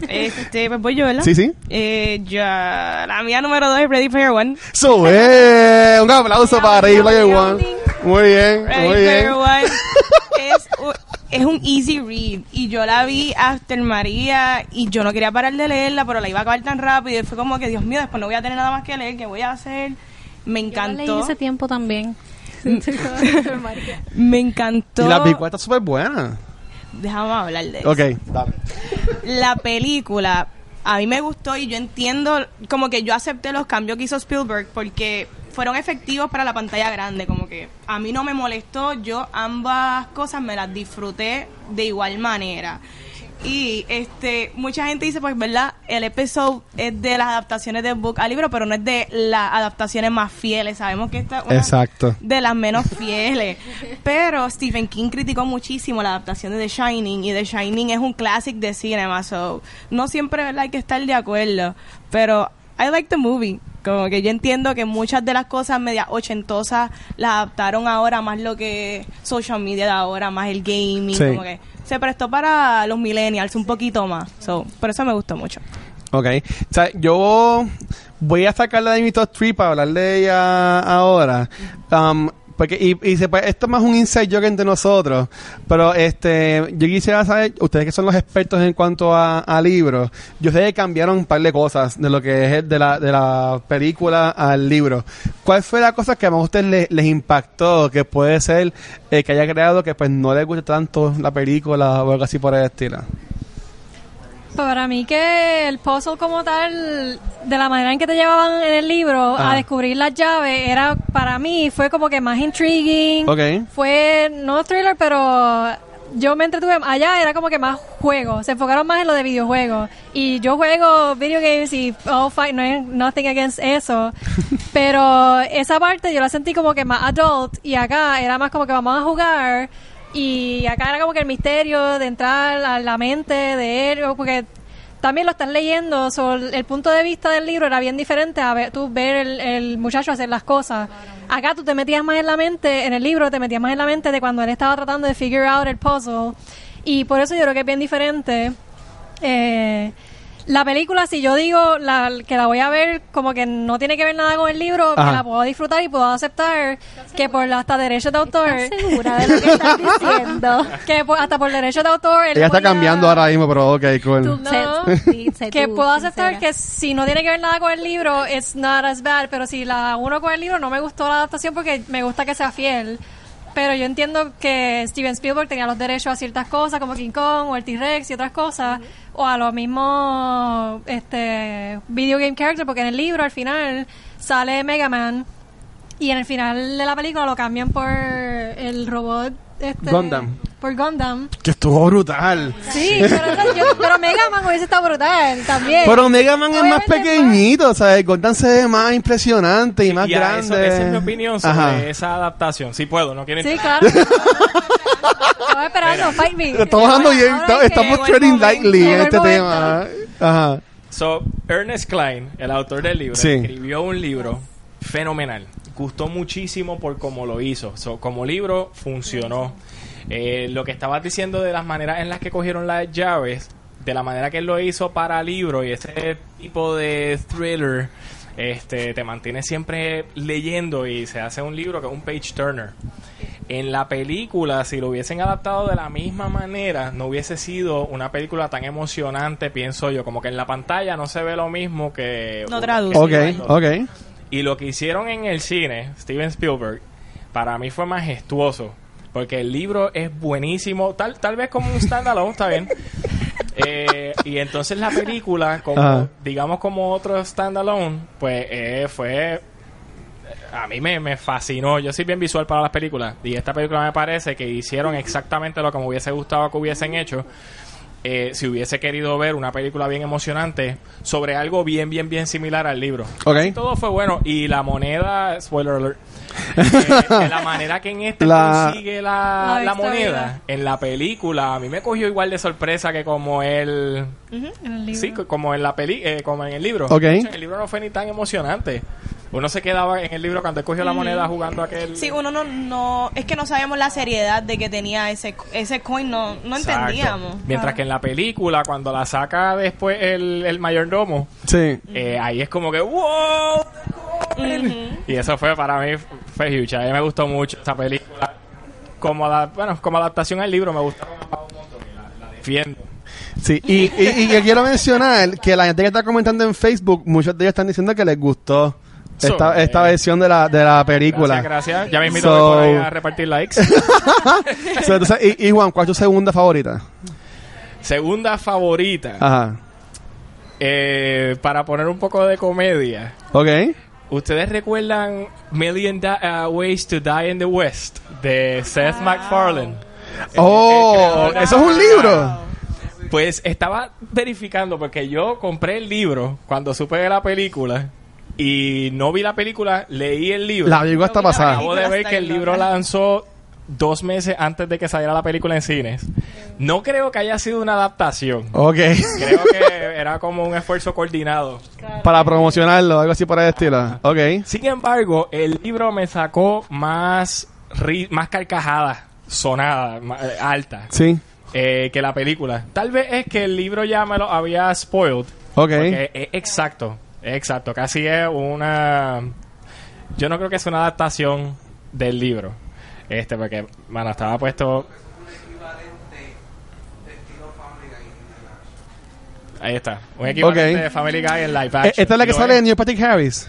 Este, pues voy yo, ¿verdad? Sí, sí. Eh, ya, la mía número dos es Ready Player One. So, eh, un aplauso para Ready Player One. Muy bien, Ready muy Player bien. One es, u- es un easy read. Y yo la vi After María y yo no quería parar de leerla, pero la iba a acabar tan rápido. Y fue como que, Dios mío, después no voy a tener nada más que leer. ¿Qué voy a hacer? Me Yo la leí encantó. ese tiempo también. Me encantó. Y la película está súper buena. Déjame hablar de eso. Ok, dale. La película a mí me gustó y yo entiendo, como que yo acepté los cambios que hizo Spielberg porque fueron efectivos para la pantalla grande, como que a mí no me molestó, yo ambas cosas me las disfruté de igual manera. Y este mucha gente dice, pues, ¿verdad? El episodio es de las adaptaciones de book al libro, pero no es de las adaptaciones más fieles. Sabemos que esta es una Exacto. de las menos fieles. Pero Stephen King criticó muchísimo la adaptación de The Shining y The Shining es un classic de cinema, so no siempre ¿verdad? hay que estar de acuerdo, pero I like the movie. Como que yo entiendo que muchas de las cosas media ochentosas las adaptaron ahora más lo que social media de ahora, más el gaming, Sí. como que se prestó para los millennials un poquito más. So, por eso me gustó mucho. Ok. O sea, yo voy a sacarla de mi top 3 para hablar de ella ahora. Um, porque, y, y se puede- esto es más un inside joke entre nosotros. Pero este yo quisiera saber, ustedes que son los expertos en cuanto a, libros, yo sé que cambiaron un par de cosas de lo que es de la, de la película al libro. ¿Cuál fue la cosa que más a ustedes les, les impactó? Que puede ser eh, que haya creado que pues no les guste tanto la película o algo así por el estilo. Para mí que el puzzle como tal, de la manera en que te llevaban en el libro a descubrir las llaves, era para mí fue como que más intriguing. Ok. Fue no thriller, pero yo me entretuve. Allá era como que más juego. Se enfocaron más en lo de videojuegos. Y yo juego video games y all fight, no hay nothing against eso. pero esa parte yo la sentí como que más adult. Y acá era más como que vamos a jugar. Y acá era como que el misterio de entrar a la mente de él, porque también lo estás leyendo, el punto de vista del libro era bien diferente a ver, tú ver el, el muchacho hacer las cosas. Acá tú te metías más en la mente, en el libro te metías más en la mente de cuando él estaba tratando de figure out el puzzle. Y por eso yo creo que es bien diferente. Eh, la película, si yo digo la, que la voy a ver como que no tiene que ver nada con el libro, Ajá. me la puedo disfrutar y puedo aceptar que por hasta derechos de autor, ¿Estás segura de lo que estás diciendo? que por- hasta por derechos de autor, Ella está cambiando ahora mismo, pero ok, cool. Tú- No. sí, que tú, puedo aceptar sincera. que si no tiene que ver nada con el libro, it's not as bad, pero si la uno con el libro no me gustó la adaptación porque me gusta que sea fiel. Pero yo entiendo que Steven Spielberg tenía los derechos a ciertas cosas como King Kong o el T-Rex y otras cosas, o a los mismos este, video game characters, porque en el libro al final sale Mega Man y en el final de la película lo cambian por el robot este, Gundam. Por Gundam. Que estuvo brutal. Sí, pero, yo- pero Mega Man hubiese estado brutal también. Pero Mega Man es más Obviamente, pequeño, o sea, el Gordon se ve más impresionante y más Ya, grande. eso- esa es mi opinión sobre Ajá. esa adaptación. Si puedo, no quiero Sí, claro. Estaba esperando, fight me. Estamos hablando bien, estamos momento, lightly en este momento. tema. Ajá. So, Ernest Klein, el autor del libro, Sí. escribió un libro fenomenal. Gustó muchísimo por cómo lo hizo. So, como libro, funcionó. Eh, lo que estabas diciendo de las maneras en las que cogieron las llaves, de la manera que él lo hizo para libro y ese tipo de thriller, este, te mantiene siempre leyendo y se hace un libro que es un page turner. En la película, si lo hubiesen adaptado de la misma manera, no hubiese sido una película tan emocionante, pienso yo. Como que en la pantalla no se ve lo mismo que... No traduce. Ok, ok. Y lo que hicieron en el cine, Steven Spielberg, para mí fue majestuoso. Porque el libro es buenísimo, tal, tal vez como un standalone, está bien. Eh, y entonces la película, como, Ajá. digamos como otro standalone, pues eh, fue... A mí me, me fascinó. Yo soy bien visual para las películas. Y esta película me parece que hicieron exactamente lo que me hubiese gustado que hubiesen hecho. Eh, si hubiese querido ver una película bien emocionante sobre algo bien, bien, bien similar al libro. Todo fue bueno. Y la moneda, spoiler alert, eh, de la manera que en este La- consigue la, La moneda, en la película, a mí me cogió igual de sorpresa que como el... En el libro. Sí, co- como en la peli, eh, como en el libro. Hecho, el libro no fue ni tan emocionante. Uno se quedaba en el libro cuando él cogió la moneda jugando aquel... Sí, uno no, no, es que no sabíamos la seriedad de que tenía ese, ese coin, no, no Exacto. entendíamos. Mientras que en la película, cuando la saca después el, el mayordomo, Sí. eh, ahí es como que ¡Wow! Y eso fue para mí, fue huge. A mí me gustó mucho esta película. Como, la, bueno, como adaptación al libro me gustó un montón y la, la defiendo. Sí, y, y, y yo quiero mencionar que la gente que está comentando en Facebook, muchos de ellos están diciendo que les gustó esta, So, esta eh, versión de la, de la película. Gracias, gracias. Ya me invito So- por ahí a repartir likes. So, entonces, y, y Juan, ¿cuál es tu segunda favorita? Segunda favorita. Ajá. Eh, para poner un poco de comedia. Ok. ¿Ustedes recuerdan Million Di- uh, Ways to Die in the West? De Seth MacFarlane. Oh, creador de- eso es un libro. Pues estaba verificando porque yo compré el libro cuando supe de la película y no vi la película, leí el libro. La película está pasada. Acabo de ver que el libro lanzó dos meses antes de que saliera la película en cines. No creo que haya sido una adaptación. Ok. Creo que era como un esfuerzo coordinado. Para promocionarlo, algo así por el estilo. Ok. Sin embargo, el libro me sacó más, ri- más carcajadas sonadas, eh, altas, Sí. eh, que la película. Tal vez es que el libro ya me lo había spoiled. Ok. Porque es exacto, exacto. Casi es una... Yo no creo que es una adaptación del libro. Este, porque, mano, estaba puesto... Ahí está. Un equivalente de Family Guy en live Eh, action. Esta es la que sale en Neil Patrick Harris.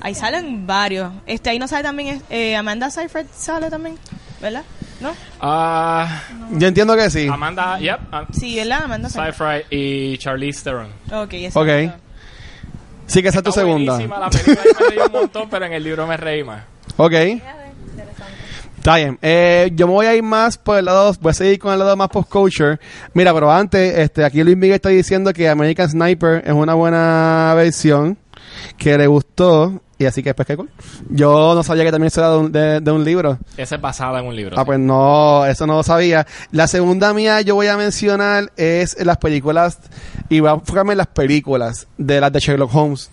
Ahí salen varios. Este, ahí no sale también, eh, Amanda Seyfried sale también, ¿verdad? ¿No? Ah, Yo entiendo que sí. Amanda, yep, ah, Sí, ¿verdad? Amanda Seyfried. Y Charlize Theron. Ok, exacto. Ok. Sí, que esa es tu segunda. la película, me reí un montón, pero en el libro me reí más. Ok. Está bien. Eh, yo me voy a ir más por el lado, voy a seguir con el lado más post-culture. Mira, pero antes, este, aquí Luis Miguel está diciendo que American Sniper es una buena versión, que le gustó, y así que pues qué cool. Yo no sabía que también será de un, de, de un libro. Esa es basada en un libro. Ah, sí. pues no, eso no lo sabía. La segunda mía yo voy a mencionar es las películas, y voy a enfocarme en las películas de las de Sherlock Holmes.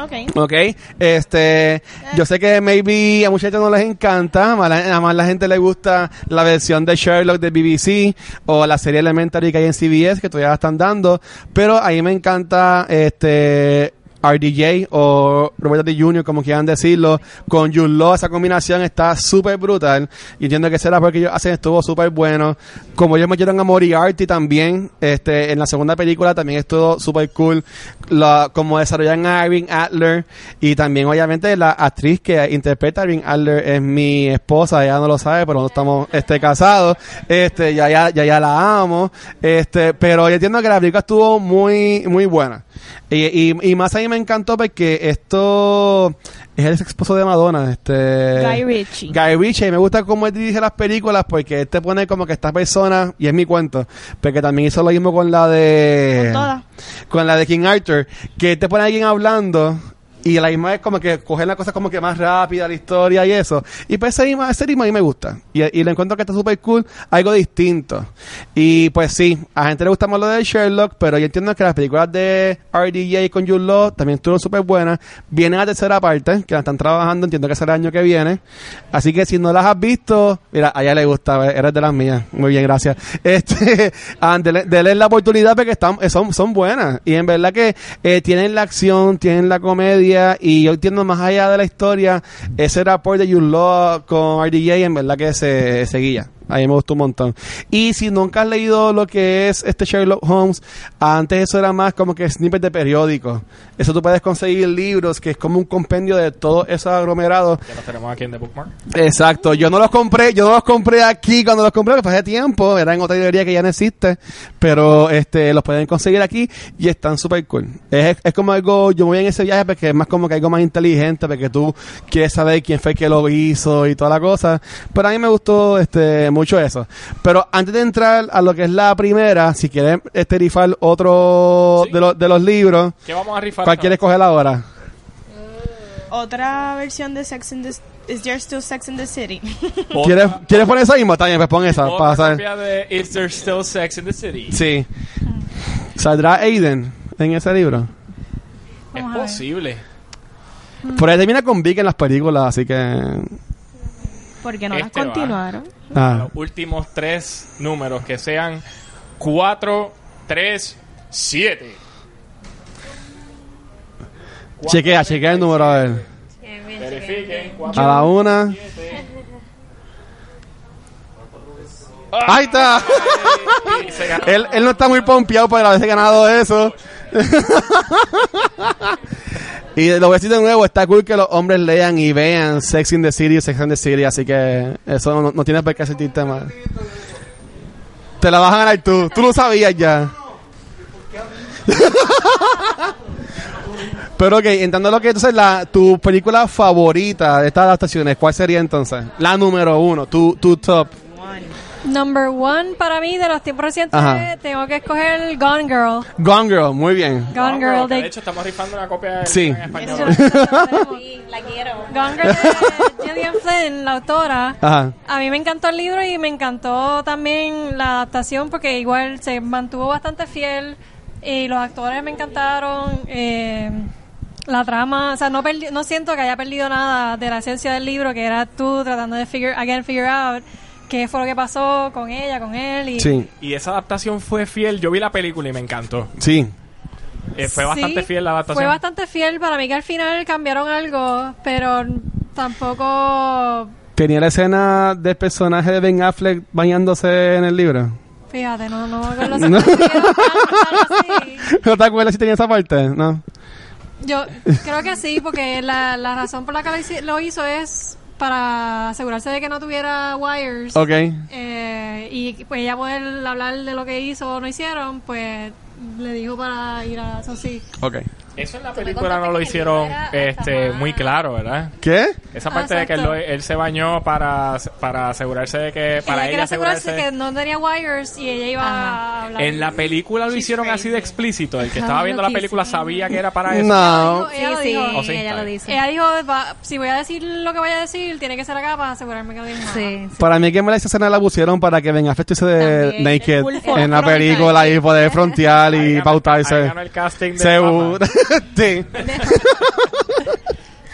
Ok. Ok, este, yo sé que maybe a mucha gente no les encanta, a la- a más la gente le gusta la versión de Sherlock de BBC o la serie Elementary que hay en CBS que todavía la están dando, pero a mí me encanta este RDJ o Robert Downey Jr., como quieran decirlo, con Jude Law, esa combinación está súper brutal. Y entiendo que será porque ellos hacen estuvo súper bueno. Como ellos metieron a Moriarty también, este, en la segunda película también estuvo súper cool. La, como desarrollan a Irving Adler y también obviamente la actriz que interpreta a Irving Adler es mi esposa, ella no lo sabe, pero no estamos este, casados. Este, ya, ya, ya, la amo. Este, pero yo entiendo que la película estuvo muy, muy buena. Y, y, y más a mí me encantó porque esto es el ex esposo de Madonna, este Guy Ritchie. Guy Ritchie, y me gusta cómo él dirige las películas porque él te pone como que esta persona, y es mi cuento, porque también hizo lo mismo con la de Todas. con la de King Arthur, que te pone a alguien hablando y la misma vez como que coger la cosa como que más rápida, la historia y eso. Y pues ese ritmo, ese ritmo a mí me gusta. Y, y le encuentro que está súper cool, algo distinto. Y pues sí, a gente le gusta más lo de Sherlock, pero yo entiendo que las películas de RDJ con Jude Law también estuvieron súper buenas. Viene la tercera parte, que la están trabajando, entiendo que será el año que viene. Así que si no las has visto, mira, a ella le gusta, eres de las mías. Muy bien, gracias. Este, dele la oportunidad porque están, son, son buenas. Y en verdad que eh, tienen la acción, tienen la comedia, y yo entiendo más allá de la historia, ese rapport de Jude Law con RDJ, en verdad que se seguía. A mí me gustó un montón. Y si nunca has leído lo que es este Sherlock Holmes, antes eso era más como que snippets de periódicos. Eso tú puedes conseguir libros, que es como un compendio de todos esos aglomerados. Ya los tenemos aquí en The Bookmark. Exacto, yo no los compré, yo no los compré aquí cuando los compré, porque hace tiempo, era en otra librería que ya no existe, pero este los pueden conseguir aquí y están súper cool. Es, es como algo, yo me voy en ese viaje porque es más como que algo más inteligente, porque tú quieres saber quién fue el que lo hizo y toda la cosa, pero a mí me gustó este mucho eso. Pero antes de entrar a lo que es la primera, si quieres este rifar otro Sí. de, los de los libros, ¿Qué vamos a rifar? ¿cuál quieres coger ahora? Otra versión de Sex in the... Is there still Sex in the City? ¿Quieres, ¿Quieres poner esa misma? Está bien, pues pon esa, otra para saber. copia de Is There Still Sex in the City? Sí. ¿Saldrá Aiden en ese libro? Es Vamos ver. posible. Por ahí termina con Vic en las películas, así que... Porque no las Este va. Ah. Los últimos tres números que sean 4, 3, 7. Chequea, chequea el número, a ver. Verifiquen. A la una. ¡Ahí está! Ganó. él, él no está muy pompeado por haberse ganado eso. Y lo voy a decir de nuevo, está cool que los hombres lean y vean Sex in the City, Sex in the City, así que eso no, no tienes por qué sentirte mal. Te la vas a ganar tú, tú lo sabías ya. Pero ok, entrando lo que entonces la, tu película favorita de estas adaptaciones, ¿cuál sería entonces? La número uno, tu, tu top. Number one para mí de los tiempos recientes, Ajá. tengo que escoger Gone Girl. Gone Girl, muy bien. Gone Girl de de hecho, estamos rifando una copia de Sí. en español. Sí, la quiero. Gone Girl de Gillian Flynn, la autora. Ajá. A mí me encantó el libro y me encantó también la adaptación porque igual se mantuvo bastante fiel y los actores me encantaron. eh, la trama, o sea, no, perdi- no siento que haya perdido nada de la esencia del libro, que era tú tratando de figure, again, figure out qué fue lo que pasó con ella, con él. Y, Sí, Y esa adaptación fue fiel. Yo vi la película y me encantó. sí. Eh, fue Sí, bastante fiel la adaptación. Fue bastante fiel. Para mí que al final cambiaron algo, pero tampoco. Tenía la escena del personaje de Ben Affleck bañándose en el libro. Fíjate, no, no No. así. ¿No te acuerdas si tenía esa parte? No. Yo creo que sí, porque la, la razón por la que lo hizo es para asegurarse de que no tuviera wires. Ok. Eh, y pues ella poder hablar de lo que hizo o no hicieron, pues le dijo para ir a eso sí. Ok. Eso en la película no lo hicieron este, más- muy claro, ¿verdad? ¿Qué? Esa Ah, parte de que él, lo- él se bañó para, para asegurarse de que... Para ella ella quería asegurarse asegurarse... que no tenía wires y ella iba a hablar. En la película lo She's hicieron así de explícito. El que estaba viendo la película sabía que era para eso. No. Ella lo Sí, sí, dijo. Sí, ella está lo bien. dice. Ella dijo, si voy a decir lo que voy a decir, tiene que ser acá para asegurarme que no diga nada. Sí, sí. Para mí que me la esa escena la pusieron para que Ben Affleck de naked en la película y poder frontear y pautarse. Seguro. sí.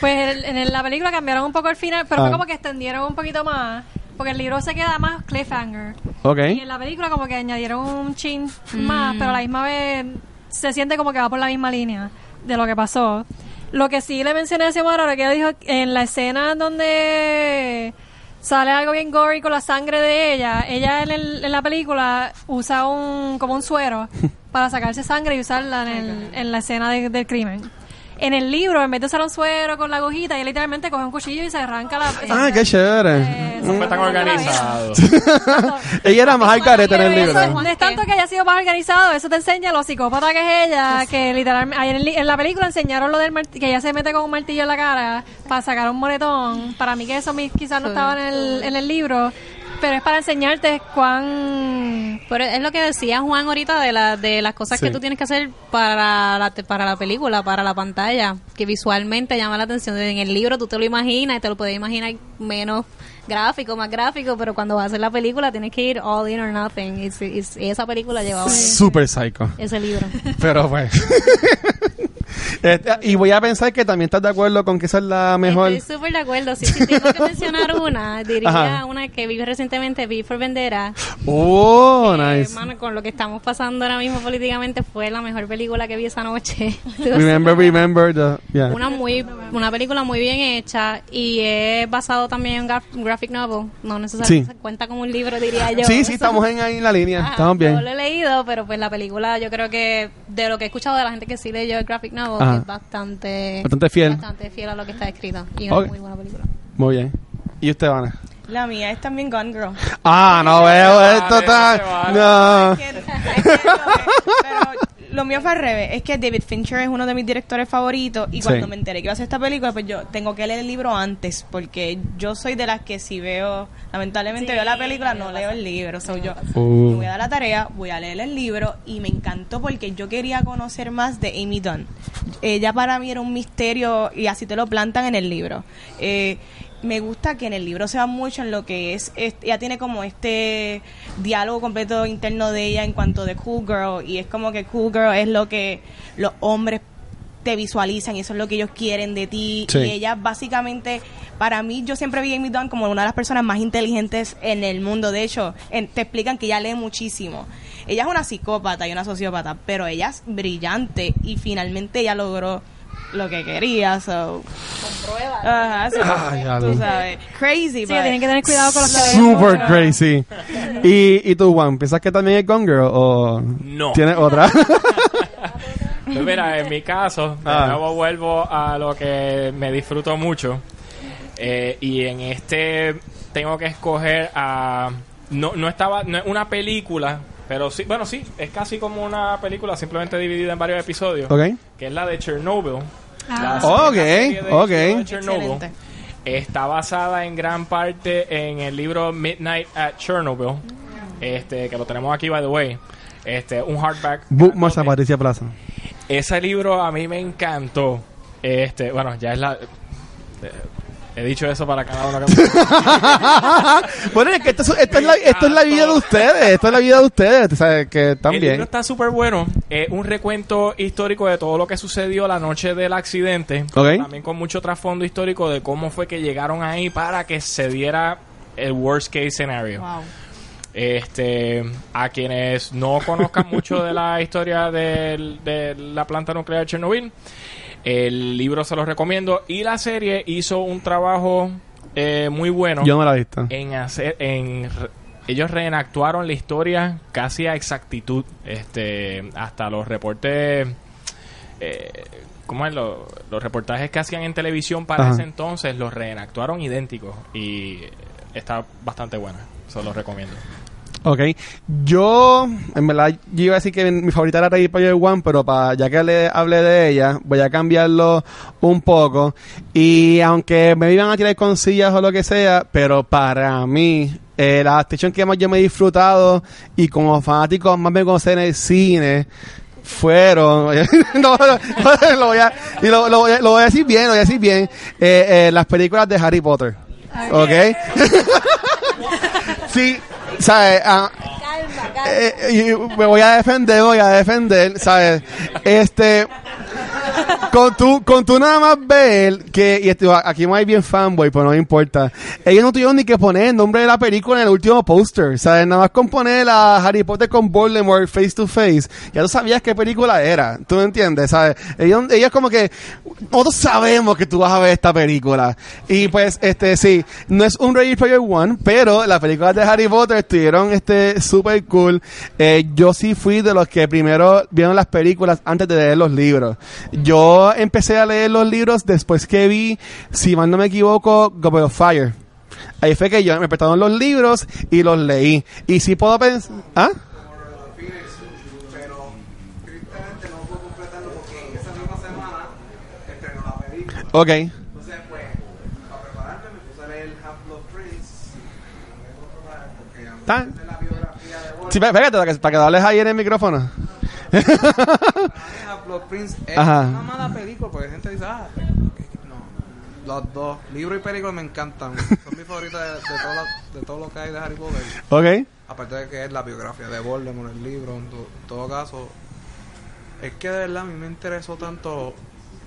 Pues en, la película cambiaron un poco el final, pero Ah. fue como que extendieron un poquito más. Porque el libro se queda más cliffhanger. Ok. Y en la película como que añadieron un chin más, pero a la misma vez se siente como que va por la misma línea de lo que pasó. Lo que sí le mencioné a Xiomara, lo que ella dijo, en la escena donde sale algo bien gory con la sangre de ella, ella en, el- en la película usa un como un suero para sacarse sangre y usarla en, el- en la escena de- del crimen. En el libro, en vez de usar un suero con la agujita, ella literalmente coge un cuchillo y se arranca la... Ah, qué chévere. Eh, No fue tan organizado. Ella era más al carete en el Eso libro. no es tanto que haya sido más organizado, eso te enseña lo psicópata que es ella, que literalmente ahí en, el li- en la película enseñaron lo del martillo, que ella se mete con un martillo en la cara para sacar un moretón. Para mí que eso quizás no estaba en el, en el libro, pero es para enseñarte cuán... Pero es lo que decía Juan ahorita de, la, de las cosas Sí. que tú tienes que hacer para la, para la película, para la pantalla, que visualmente llama la atención. En el libro tú te lo imaginas y te lo puedes imaginar menos gráfico, más gráfico, pero cuando vas a hacer la película tienes que ir all in or nothing. Esa película llevaba Super psycho. ese libro. Pero pues. Este, y voy a pensar que también estás de acuerdo con que esa es la mejor. Estoy súper de acuerdo. Si, si tengo que mencionar una, diría Ajá. una que vi recientemente, vi for Vendera. Oh, Eh, nice. Hermano, con lo que estamos pasando ahora mismo políticamente, fue la mejor película que vi esa noche. Remember, remember the. Yeah. Una muy una película muy bien hecha y es basado también en graf- graphic novel. No necesariamente Sí. se cuenta como un libro, diría yo. Sí, sí, estamos en, ahí en la línea. Ajá, Estamos No bien. lo he leído, pero pues la película yo creo que de lo que he escuchado de la gente que sí leyó el graphic novel Ajá. es bastante Bastante fiel. bastante fiel a lo que está escrito y una muy buena película. Muy bien. ¿Y usted, Vana? La mía es también Gone Girl. Ah, no veo esto tan. vale. No. Lo mío fue al revés. Es que David Fincher es uno de mis directores favoritos. Y cuando Sí. me enteré que iba a hacer esta película, pues yo tengo que leer el libro antes. Porque yo soy de las que si veo, lamentablemente Sí, veo la película, no leo el libro. So, yo Uh. me voy a dar la tarea, voy a leer el libro. Y me encantó porque yo quería conocer más de Amy Dunn. Ella para mí era un misterio y así te lo plantan en el libro. Eh, me gusta que en el libro se va mucho en lo que es, es- ella tiene como este diálogo completo interno de ella en cuanto de cool girl y es como que cool girl es lo que los hombres te visualizan y eso es lo que ellos quieren de ti. Sí. y ella básicamente para mí yo siempre vi a Amy Dunn como una de las personas más inteligentes en el mundo. De hecho en- te explican que ella lee muchísimo. Ella es una psicópata y una sociópata pero ella es brillante y finalmente ella logró lo que quería so Ajá, sí, ya tú sabes crazy Sí, but- tienen que tener cuidado con los Super crazy. ¿Y, ¿Y tú, Juan? ¿Piensas que también es Gone Girl o No. tienes otra? Pues mira, en mi caso, de Ah. nuevo vuelvo a lo que me disfruto mucho. Eh, y en este tengo que escoger a. No, no estaba. No es una película, pero sí. Bueno, sí, es casi como una película simplemente dividida en varios episodios. ok. Que es la de Chernobyl. Ah. La- Ok, de ok. de Chernobyl. Excelente. Está basada en gran parte en el libro Midnight at Chernobyl. Este, que lo tenemos aquí, by the way. Este, un hardback. Bookmarks a. Patricia Plaza. Ese libro a mí me encantó. Este, bueno, ya es la. He dicho eso para cada uno que me... bueno, es que esto, es- esto es la, esto es la vida de ustedes. Esto es la vida de ustedes. tú sabes que El libro también. está súper bueno. Es un recuento histórico de todo lo que sucedió la noche del accidente. También con mucho trasfondo histórico de cómo fue que llegaron ahí para que se diera el worst case scenario. Wow. Este, a quienes no conozcan mucho de la historia del- de la planta nuclear de Chernobyl, el libro se los recomiendo y la serie hizo un trabajo eh, muy bueno Yo no la he visto. en hacer, en ellos reenactuaron la historia casi a exactitud, este, hasta los reportes, eh, ¿cómo es? Lo- los reportajes que hacían en televisión para Ajá. ese entonces los reenactuaron idénticos y está bastante buena, se los recomiendo. Ok. Yo, en verdad, yo iba a decir que mi favorita era Ready Player One, pero para, ya que le hablé de ella, voy a cambiarlo un poco. Y aunque me iban a tirar con sillas o lo que sea, pero para mí, eh, la adaptación que más yo me he disfrutado y como fanático más me conocen en el cine, fueron no, no, lo voy a y lo, lo voy a, lo voy a decir bien lo voy a decir bien eh, eh, las películas de Harry Potter ¿ok? sí ¿sabes? Ah, eh, y me voy a defender, voy a defender, ¿sabes? Este, con tu, con tu nada más ver que, y esto, aquí me hay bien fanboy, pero no me importa. Ellos no tuvieron ni que poner el nombre de la película en el último póster, ¿sabes? Nada más con poner a Harry Potter con Voldemort face to face, ya tú sabías qué película era, ¿tú me entiendes? ¿Sabes? Ellos, ellos como que, nosotros sabemos que tú vas a ver esta película. Y pues, este, sí, no es un Ready Player One, pero las películas de Harry Potter estuvieron, este, super cool. Eh, yo sí fui de los que primero vieron las películas antes de leer los libros. Yo empecé a leer los libros después que vi, si mal no me equivoco, Goblet of Fire. Ahí fue que yo me prestaron los libros y los leí. Y si puedo pensar... ¿Ah? no porque. Ok. Entonces, pues, para prepararme me puse a leer Half-Blood Prince. Porque aunque ¿Está? es la biografía de Wolverine, Sí, pégate, para que, para que hables ahí en el micrófono. Half-Blood Prince es Ajá. una mala película porque la gente dice, ah, no. Los dos, libro y película me encantan. Son mis favoritas de, de, todo lo, de todo lo que hay de Harry Potter. Ok. Aparte de que es la biografía de Voldemort, el libro, en, to- en todo caso. Es que de verdad a mí me interesó tanto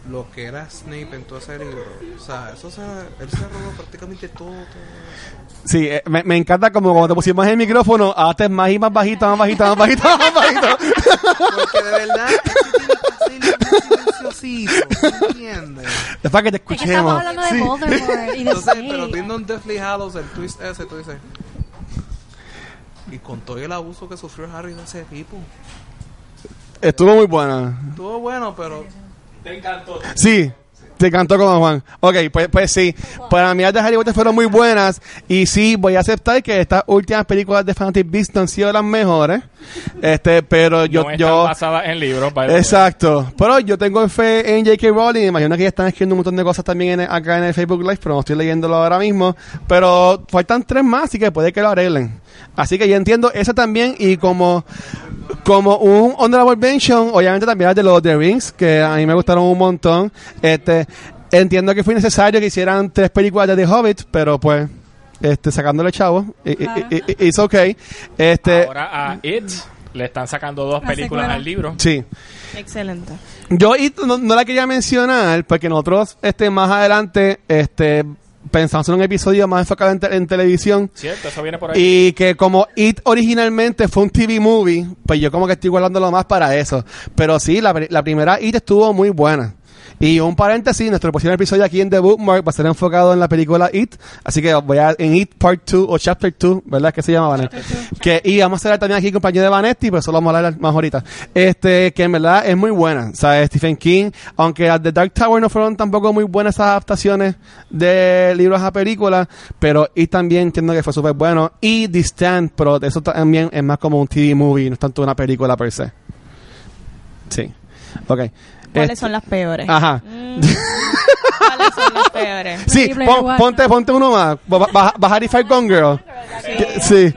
lo que era Snape en todo ese libro. O sea, eso se, él se robó prácticamente todo. todo eso. Sí, eh, me, me encanta como cuando te pusimos el micrófono, ahora es más y más bajito, más bajito, más bajito, más bajito. Porque de verdad, es que tiene que hacerlo muy silenciosito, ¿me entiendes? Es para que te Es que estamos escuchemos. hablando de Sí. Voldemort y de Entonces, pero viendo en Deathly Hallows el twist ese, tú dices... Y con todo el abuso que sufrió Harry de ese tipo. Estuvo muy buena. Estuvo bueno, pero... Te encantó. Sí, te cantó como Juan. Ok, pues, pues sí. Para mí las de Harry Potter fueron muy buenas. Y sí, voy a aceptar que estas últimas películas de Fantastic Beasts no han sido las mejores. Este, pero yo... no están yo basadas en libros. Exacto. Pero yo tengo fe en J.K. Rowling. Imagino que ya están escribiendo un montón de cosas también en- acá en el Facebook Live, pero no estoy leyéndolo ahora mismo. Pero faltan tres más, así que puede que lo arreglen. Así que yo entiendo eso también. Y como, como un honorable mention, obviamente también de los The Rings, que a mí me gustaron un montón. Este, entiendo que fue necesario que hicieran tres películas de The Hobbit, pero pues, este, sacándole chavo, it's okay. Este, Ahora a It le están sacando dos La películas secuela. al libro. sí. Excelente. Yo no, no la quería mencionar porque nosotros este más adelante este pensamos en un episodio más enfocado en, te- en televisión ¿Cierto? Eso viene por ahí. y que como It originalmente fue un TV movie, pues yo como que estoy guardándolo más para eso. Pero sí, la, la primera It estuvo muy buena. Y un paréntesis, nuestro próximo episodio aquí en The Bookmark va a ser enfocado en la película It. Así que voy a, en It Part 2 o Chapter 2, ¿verdad? Que se llama Vanetti. Que, y vamos a hablar también aquí compañero de Vanetti, pero eso lo vamos a hablar más ahorita. Este, que en verdad es muy buena. O sea, Stephen King, aunque las de Dark Tower no fueron tampoco muy buenas esas adaptaciones de libros a películas, pero It también entiendo que fue súper bueno. Y The Stand, pero eso también es más como un TV movie, no es tanto una película per se. Sí. Ok. ¿Cuáles Este- son las peores? Ajá. Mm. ¿Cuáles son las peores? Sí, pon- ponte, ponte uno más. Ba- ba- Bajar y Fight Gone Girl. Sí.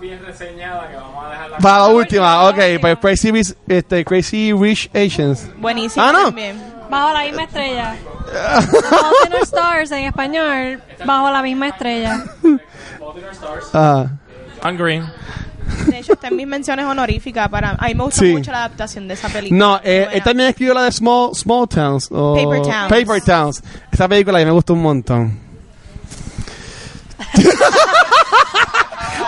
Bien reseñada que vamos a. Para la última, ok. Pues Crazy, Rich- este, Crazy Rich Asians. Buenísimo Ah, no. también. Bajo la misma estrella. Our Stars en español, bajo la misma estrella. Ah, Hungry. De hecho, está en mis menciones honoríficas. Para, a mí me gustó Sí. mucho la adaptación de esa película. no, eh, Buena. él también escribió la de Small, Small Towns. o- Paper Towns. Paper Towns. Esa película a mí me gustó un montón.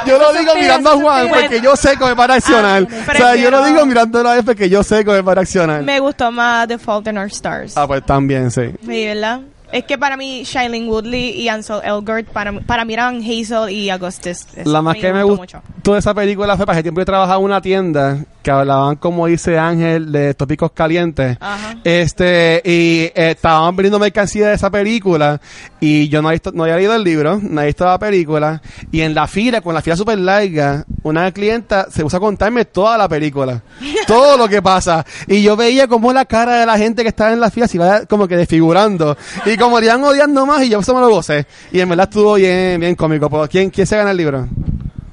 yo lo digo mirando a Juan porque yo sé que me va a reaccionar. Ah, o sea, yo lo prefiero- digo mirándolo a él porque yo sé que me va a reaccionar. Me gustó más The Fault in Our Stars. Ah, pues también, sí. Sí, ¿verdad? Es que para mí, Shailene Woodley y Ansel Elgort, para, mí- para mí eran Hazel y Augustus. La más que me gustó de esa película fue para tiempo yo trabajaba en una tienda que hablaban, como dice Ángel, de tópicos calientes. Ajá. Este, y eh, estaban vendiendo mercancía de esa película y yo no había, visto- no había leído el libro, no había visto la película y en la fila, con la fila súper larga, una clienta se puso a contarme toda la película, todo lo que pasa y yo veía como la cara de la gente que estaba en la fila se iba como que desfigurando y como iban odiando más y yo eso me lo gocé y en verdad estuvo bien, bien cómico. Pero, ¿quién, ¿Quién se gana el libro?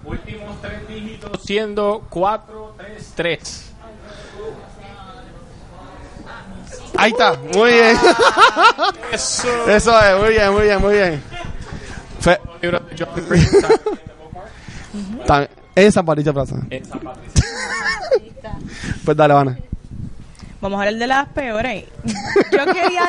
Últimos tres dígitos siendo 4, 3, 3. Ahí está, muy bien. Eso. Eso es, muy bien, muy bien, muy bien. Fe- en San Patricio Plaza. en San Patricio. Pues dale, Vana. Vamos a hablar de las peores. Yo quería,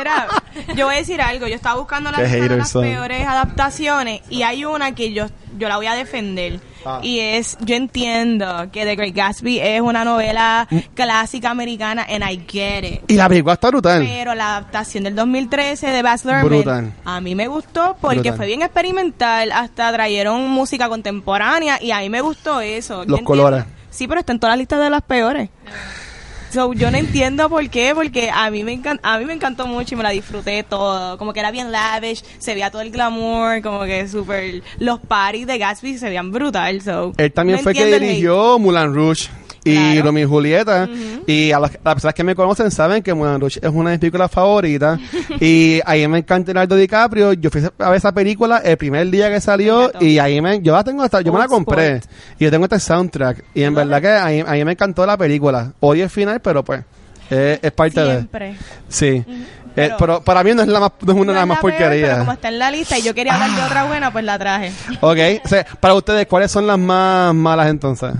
era, yo voy a decir algo. Yo estaba buscando las, peores adaptaciones y hay una que yo, yo la voy a defender. Ah. Y es, yo entiendo que The Great Gatsby es una novela Mm. clásica americana and I get it. Y la película está brutal. Pero la adaptación del 2013 de Baz Luhrmann a mí me gustó porque Brutal. fue bien experimental, hasta trajeron música contemporánea y a mí me gustó eso. Los colores. Sí, pero está en todas las listas de las peores. So, yo no entiendo por qué, porque a mí me encan- a mí me encantó mucho y me la disfruté todo. Como que era bien lavish, se veía todo el glamour, como que súper los parties de Gatsby se veían brutal. So, Él también no fue que dirigió Mulan Rouge y Claro. Romeo y Julieta. Y a las, las personas que me conocen saben que Mulan Rouge es una de mis películas favoritas. y ahí me encanta Leonardo DiCaprio. Yo fui a ver esa película el primer día que salió y ahí me, yo la tengo hasta, yo me la compré. Sport. Y yo tengo este soundtrack. Y en verdad que ahí, ahí me encantó la película. Odio el final, pero pues es, es parte de... Siempre. Sí. Eh, Pero- pero para mí no es la más, no es una de las es más peor, porquerías. pero como está en la lista y yo quería hablar de otra buena, pues la traje. Ok, o sea, para ustedes, ¿cuáles son las más malas entonces?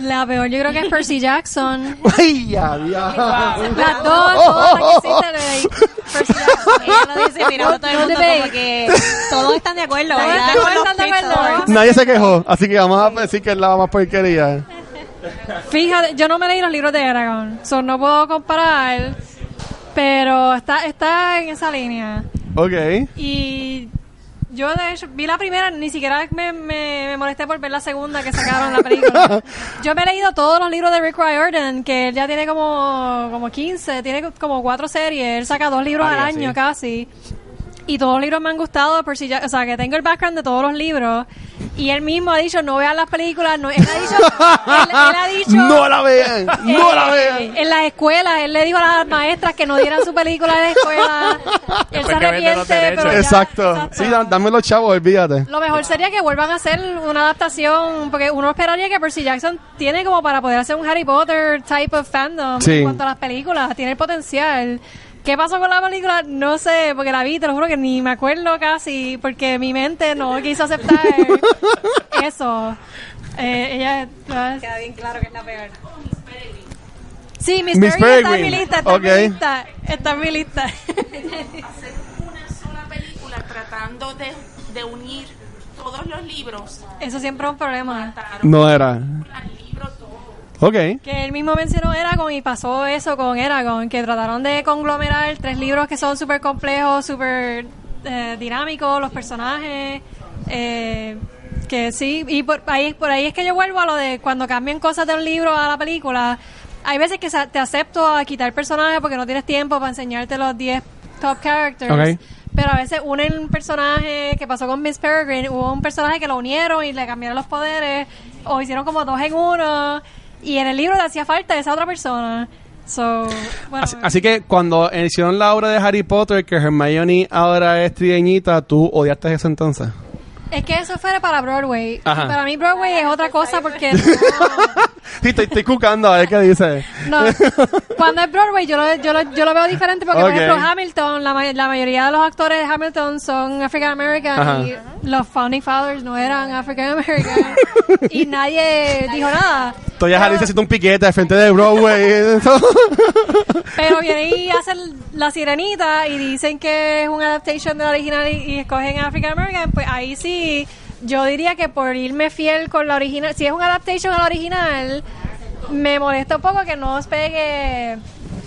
La peor yo creo que es Percy Jackson. ¡Ay, ya, ya! Las dos, todas las que existen, leí. Percy Jackson. Ella lo dice mirando todo el mundo como que todos están de acuerdo, Todos ¿verdad? están de acuerdo. Nadie se quejó, así que vamos a decir que es la más porquería. Fíjate, yo no me leí los libros de Aragorn, so no puedo comparar, pero está, está en esa línea. Ok. Y yo de hecho vi la primera, ni siquiera me, me, me molesté por ver la segunda que sacaron la película. Yo me he leído todos los libros de Rick Riordan, que él ya tiene como, como 15, tiene como cuatro series, él saca dos libros al Varias, año sí. casi. Y todos los libros me han gustado, por si ya, o sea, que tengo el background de todos los libros. Y él mismo ha dicho, no vean las películas, no, él ha dicho, él, él ha dicho, ¡No la vean! ¡No la eh, vean! En las escuelas, él le dijo a las maestras que no dieran su película en la escuela. Él se arrepiente, pero ya- Exacto. Sí, da- dame los chavos, olvídate. Lo mejor sería que vuelvan a hacer una adaptación, porque uno esperaría que Percy Jackson tiene como para poder hacer un Harry Potter type of fandom Sí. en cuanto a las películas, tiene el potencial. ¿Qué pasó con la película? No sé, porque la vi, te lo juro que ni me acuerdo casi, porque mi mente no quiso aceptar eso. Eh, ella... Queda bien claro que es la peor. Sí, Miss, Miss Peregrine está en mi lista, está en mi lista. Está en mi lista. hacer una sola película tratando de, de unir todos los libros, Eso siempre es un problema. No era. Ok. Que él mismo mencionó Eragon y pasó eso con Eragon, que trataron de conglomerar tres libros que son súper complejos, súper eh, dinámicos, los personajes, eh, que sí, y por ahí, por ahí es que yo vuelvo a lo de cuando cambian cosas de un libro a la película. Hay veces que te acepto a quitar personajes porque no tienes tiempo para enseñarte los 10 top characters. Pero a veces unen un personaje que pasó con Miss Peregrine, hubo un personaje que lo unieron y le cambiaron los poderes, o hicieron como dos en uno, y en el libro le hacía falta esa otra persona. So, Así, que cuando hicieron la obra de Harry Potter, que Hermione ahora es trieñita, tú odiaste eso entonces. Es que eso fuera para Broadway. Ajá. Para mí Broadway es otra cosa porque Sí, estoy, estoy cucando a ver qué dice. no. cuando es Broadway yo lo, yo lo, yo lo veo diferente porque, Ok. por ejemplo, Hamilton, la, ma- la mayoría de los actores de Hamilton son African American y los Founding Fathers no eran African American y nadie dijo nada. Estoy a Pero- Alicia haciendo un piquete al frente de Broadway. Pero vienen y hacen la sirenita y dicen que es una adaptation de la original y, y escogen African American, pues ahí sí, yo diría que por irme fiel con la original, si es una adaptation a la original, me molesta un poco que no os pegue.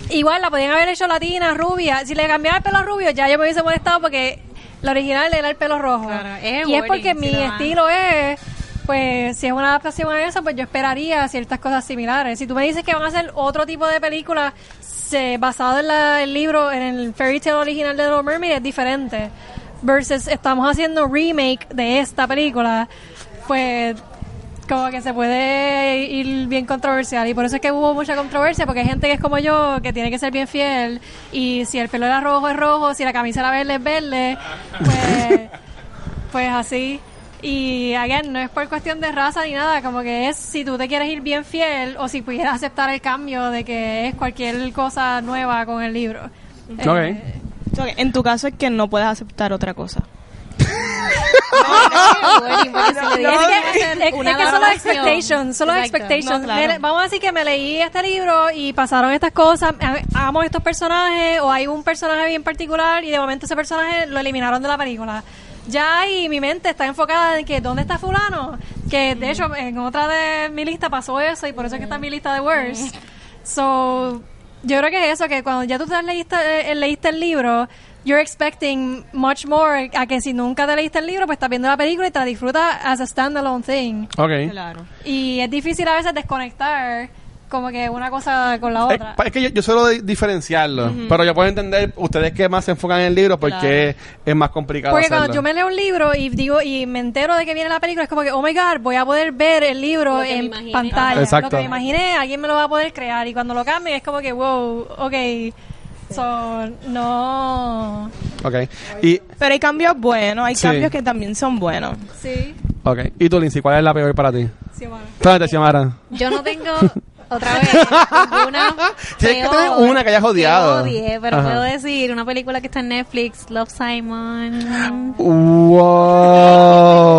Igual la podían haber hecho latina, rubia. Si le cambiara el pelo rubio, ya yo me hubiese molestado porque la original era el pelo rojo. Claro, es el y es porque si mi estilo es pues si es una adaptación a eso, pues yo esperaría ciertas cosas similares. Si tú me dices que van a hacer otro tipo de película se- basado en la- el libro, en el fairy tale original de Little Mermaid, es diferente. Versus estamos haciendo remake de esta película, pues como que se puede ir bien controversial y por eso es que hubo mucha controversia porque hay gente que es como yo que tiene que ser bien fiel y si el pelo era rojo es rojo si la camisa era verde es verde pues pues así. Y again, no es por cuestión de raza ni nada, como que es si tú te quieres ir bien fiel o si pudieras aceptar el cambio de que es cualquier cosa nueva con el libro. Eh, En tu caso es que no puedes aceptar otra cosa. es que, son los adaptación. expectations, son Exacto. expectations. No, claro. Me- vamos a decir que me leí este libro y pasaron estas cosas, amo estos personajes o hay un personaje bien particular y de momento ese personaje lo eliminaron de la película. Ya ahí mi mente está enfocada en que ¿dónde está fulano? Que de hecho en otra de mi lista pasó eso y por eso es que está en mi lista de worst. So, yo creo que es eso, que cuando ya tú te leíste, eh, leíste el libro, you're expecting much more a que si nunca te leíste el libro, pues estás viendo la película y te la disfrutas as a standalone thing. ok. Claro. Y es difícil a veces desconectar como que una cosa con la otra. Es que yo, yo suelo di- diferenciarlo, pero yo puedo entender ustedes que más se enfocan en el libro porque es más complicado Porque hacerlo. cuando yo me leo un libro y digo y me entero de que viene la película, es como que, oh my god, voy a poder ver el libro en pantalla. Exacto. Lo que me imaginé, alguien me lo va a poder crear. Y cuando lo cambien, es como que, wow, ok. So, no. Ok. Y, Pero hay cambios buenos, hay Sí. cambios que también son buenos. Sí, ok. ¿Y tú, Lindsay, cuál es la peor para ti? sí, Xiomara. Yo no tengo otra vez. Tienes que tener una que hayas odiado. Que odie, pero Ajá. puedo decir una película que está en Netflix, Love Simon.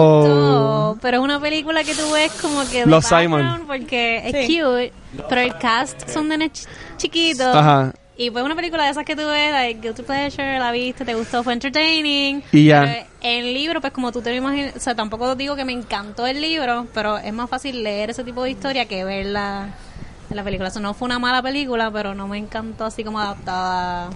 Wow. Pero es una película que tú ves como que background Simon. porque es Sí. cute, pero el cast son de ch- chiquitos. Ajá. Y pues una película de esas que tú ves, like Guilty Pleasure, la viste, te gustó, fue entertaining. Y ya. Pero el libro, pues como tú te lo imaginas, o sea, tampoco digo que me encantó el libro, pero es más fácil leer ese tipo de historia que verla la película. Eso no fue una mala película, pero no me encantó así como adaptada,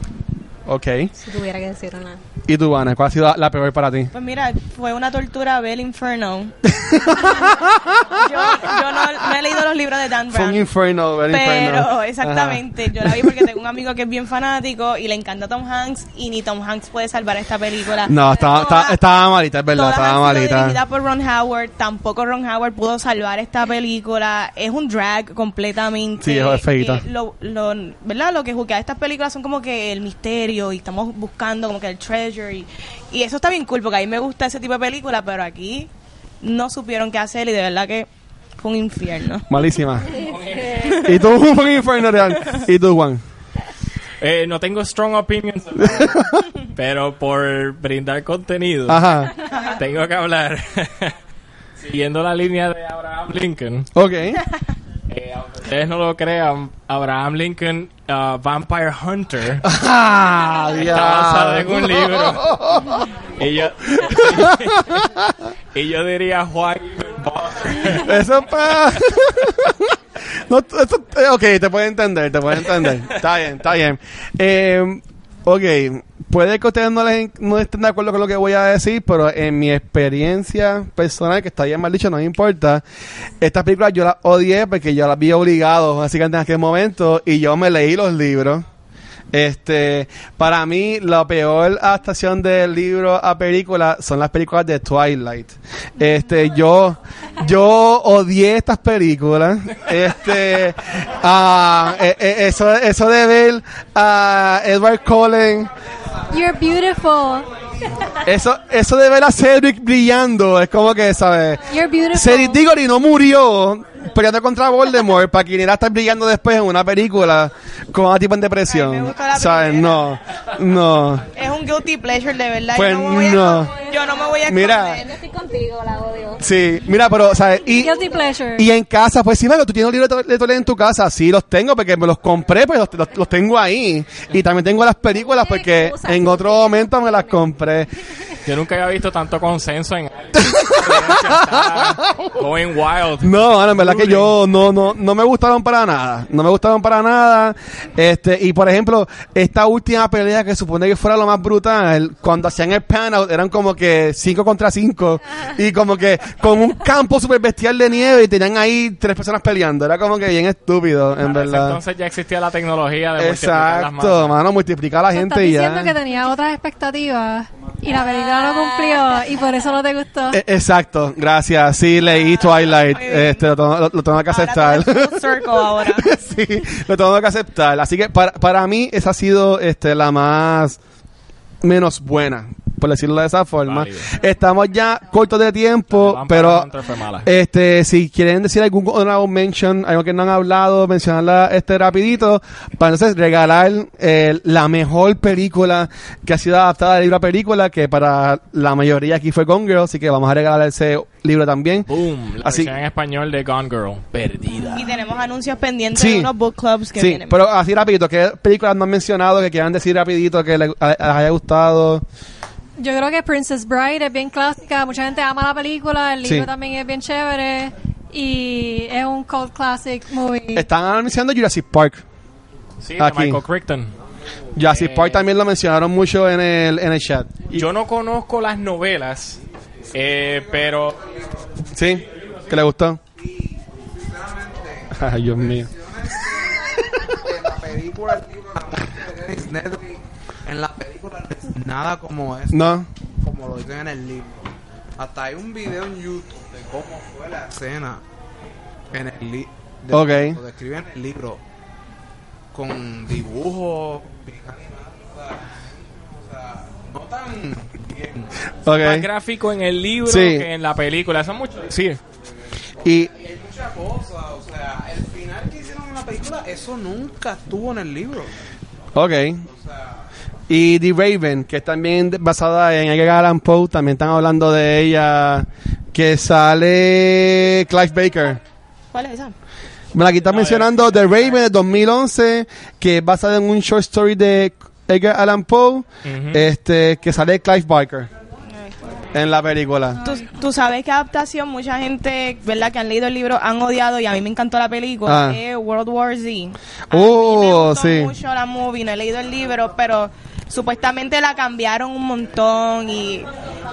Ok. si tuviera que decir una. ¿Y tú, Ana? ¿Cuál ha sido la, la peor para ti? Pues mira, fue una tortura ver Inferno. yo yo no, no he leído los libros de Dan Fue un Brown. infierno, ver infierno. Pero exactamente, yo la vi porque tengo un amigo que es bien fanático y le encanta Tom Hanks y ni Tom Hanks puede salvar esta película. No, estaba, Todas- estaba, estaba malita, es verdad, estaba malita. dirigida por Ron Howard, tampoco Ron Howard pudo salvar esta película. Es un drag completamente. Sí, es feíta. Eh, lo, lo, ¿Verdad? Lo que juzga estas películas son como que el misterio y estamos buscando como que el treasure y, y eso está bien cool porque a mí me gusta ese tipo de película, pero aquí no supieron qué hacer y de verdad que fue un infierno. Malísima. ¿Y tú, un infierno real? ¿Y tú, Juan? Eh, no tengo strong opinions, pero por brindar contenido, Ajá. tengo que hablar. Siguiendo la línea de Abraham Lincoln, Ok. Ustedes no lo crean, Abraham Lincoln, uh, Vampire Hunter, Ah, está basado en un libro. y, yo, y yo diría, bother? Eso pa... no, esto- eh, ok, te puedo entender, te puedo entender. Está bien, está bien. Eh, ok, puede que ustedes no, les, no estén de acuerdo con lo que voy a decir, pero en mi experiencia personal, que está bien mal dicho, no importa, estas películas yo las odié porque yo las vi obligado, básicamente en aquel momento, y yo me leí los libros. Este, para mí, la peor adaptación del libro a película son las películas de Twilight. Este, yo, yo odié estas películas. Este, eh, eso, eso de ver a Edward Cullen, You're beautiful. eso, eso de ver a Cedric brillando, es como que, ¿sabes? You're beautiful. Cedric Diggory no murió peleando contra Voldemort para que viniera a estar brillando después en una película con una tipo en Ay, me depresión. gustó la ¿Sabes? No, no. Es un guilty pleasure de verdad. Pues yo no. Me voy a no. esconder- yo no me voy a Mira. esconder. Estoy contigo, la odio. Sí, mira, pero, ¿sabes? Y, Guilty pleasure. y en casa, pues sí, bueno, tú tienes un libro de, to- de Tolkien en tu casa. Sí, los tengo porque me los compré, pues los, los- los tengo ahí. Y también tengo las películas porque en otro momento me las compré. Yo nunca había visto tanto consenso en algo. Going wild. No, bueno, en verdad que yo no, no, no me gustaron para nada. No me gustaron para nada. Este, y por ejemplo, esta última pelea que supone que fuera lo más brutal, cuando hacían el pan out, eran como que 5 contra 5. Y como que con un campo super bestial de nieve y tenían ahí tres personas peleando. Era como que bien estúpido, en verdad. Entonces ya existía la tecnología de multiplicar las Exacto, mano, multiplicar a la gente estás y diciendo que ya. tenía otras expectativas y la película no cumplió y por eso no te gustó. Eh, Exacto, gracias. Sí, leí Twilight. Este, lo- lo tengo que aceptar. Ahora sí, lo tengo que aceptar. Así que para, para mí esa ha sido este, la más menos buena, por decirlo de esa forma. Válido. Estamos ya cortos de tiempo, pero este, si quieren decir algún honorable mention, algo que no han hablado, mencionarla este rapidito, para entonces regalar eh, la mejor película que ha sido adaptada de libro a película, que para la mayoría aquí fue Gone Girl, así que vamos a regalar ese libro también. Boom. La Así- versión en español de Gone Girl. Perdida. Y tenemos anuncios pendientes Sí. de unos book clubs que Sí, vienen. pero así rapidito, ¿qué películas no han mencionado que quieran decir rapidito que les, les haya gustado? Yo creo que Princess Bride es bien clásica, mucha gente ama la película, el libro Sí. también es bien chévere y es un cult classic movie. Están anunciando Jurassic Park. Sí, de Aquí. Michael Crichton. Jurassic Eh. Park también lo mencionaron mucho en el, en el chat. Y- Yo no conozco las novelas, eh, pero ¿Sí? ¿Que le gustó? Ay, Dios mío. en la película el libro la música de Dennis Nedry, en la película nada como es No. como lo dicen en el libro hasta hay un video en YouTube de cómo fue la escena en el libro Ok. lo describen en el libro con dibujos bien animados, o sea, no tan bien más gráfico en el libro Sí. que en la película. Eso es mucho decir. Y, hay muchas cosas o sea el final que hicieron en la película eso nunca estuvo en el libro ok. Y The Raven, que es también basada en Edgar Allan Poe, también están hablando de ella que sale Clive Baker. ¿Cuál es esa? Bueno, aquí está mencionando The Raven de 2011, que es basada en un short story de Edgar Allan Poe, este, que sale Clive Barker en la película. Tú, tú sabes que adaptación, mucha gente, ¿verdad? Que han leído el libro han odiado y a mí me encantó la película. Ah. World War Z. A mí Oh, me gustó sí. mucho la movie, no he leído el libro, pero supuestamente la cambiaron un montón y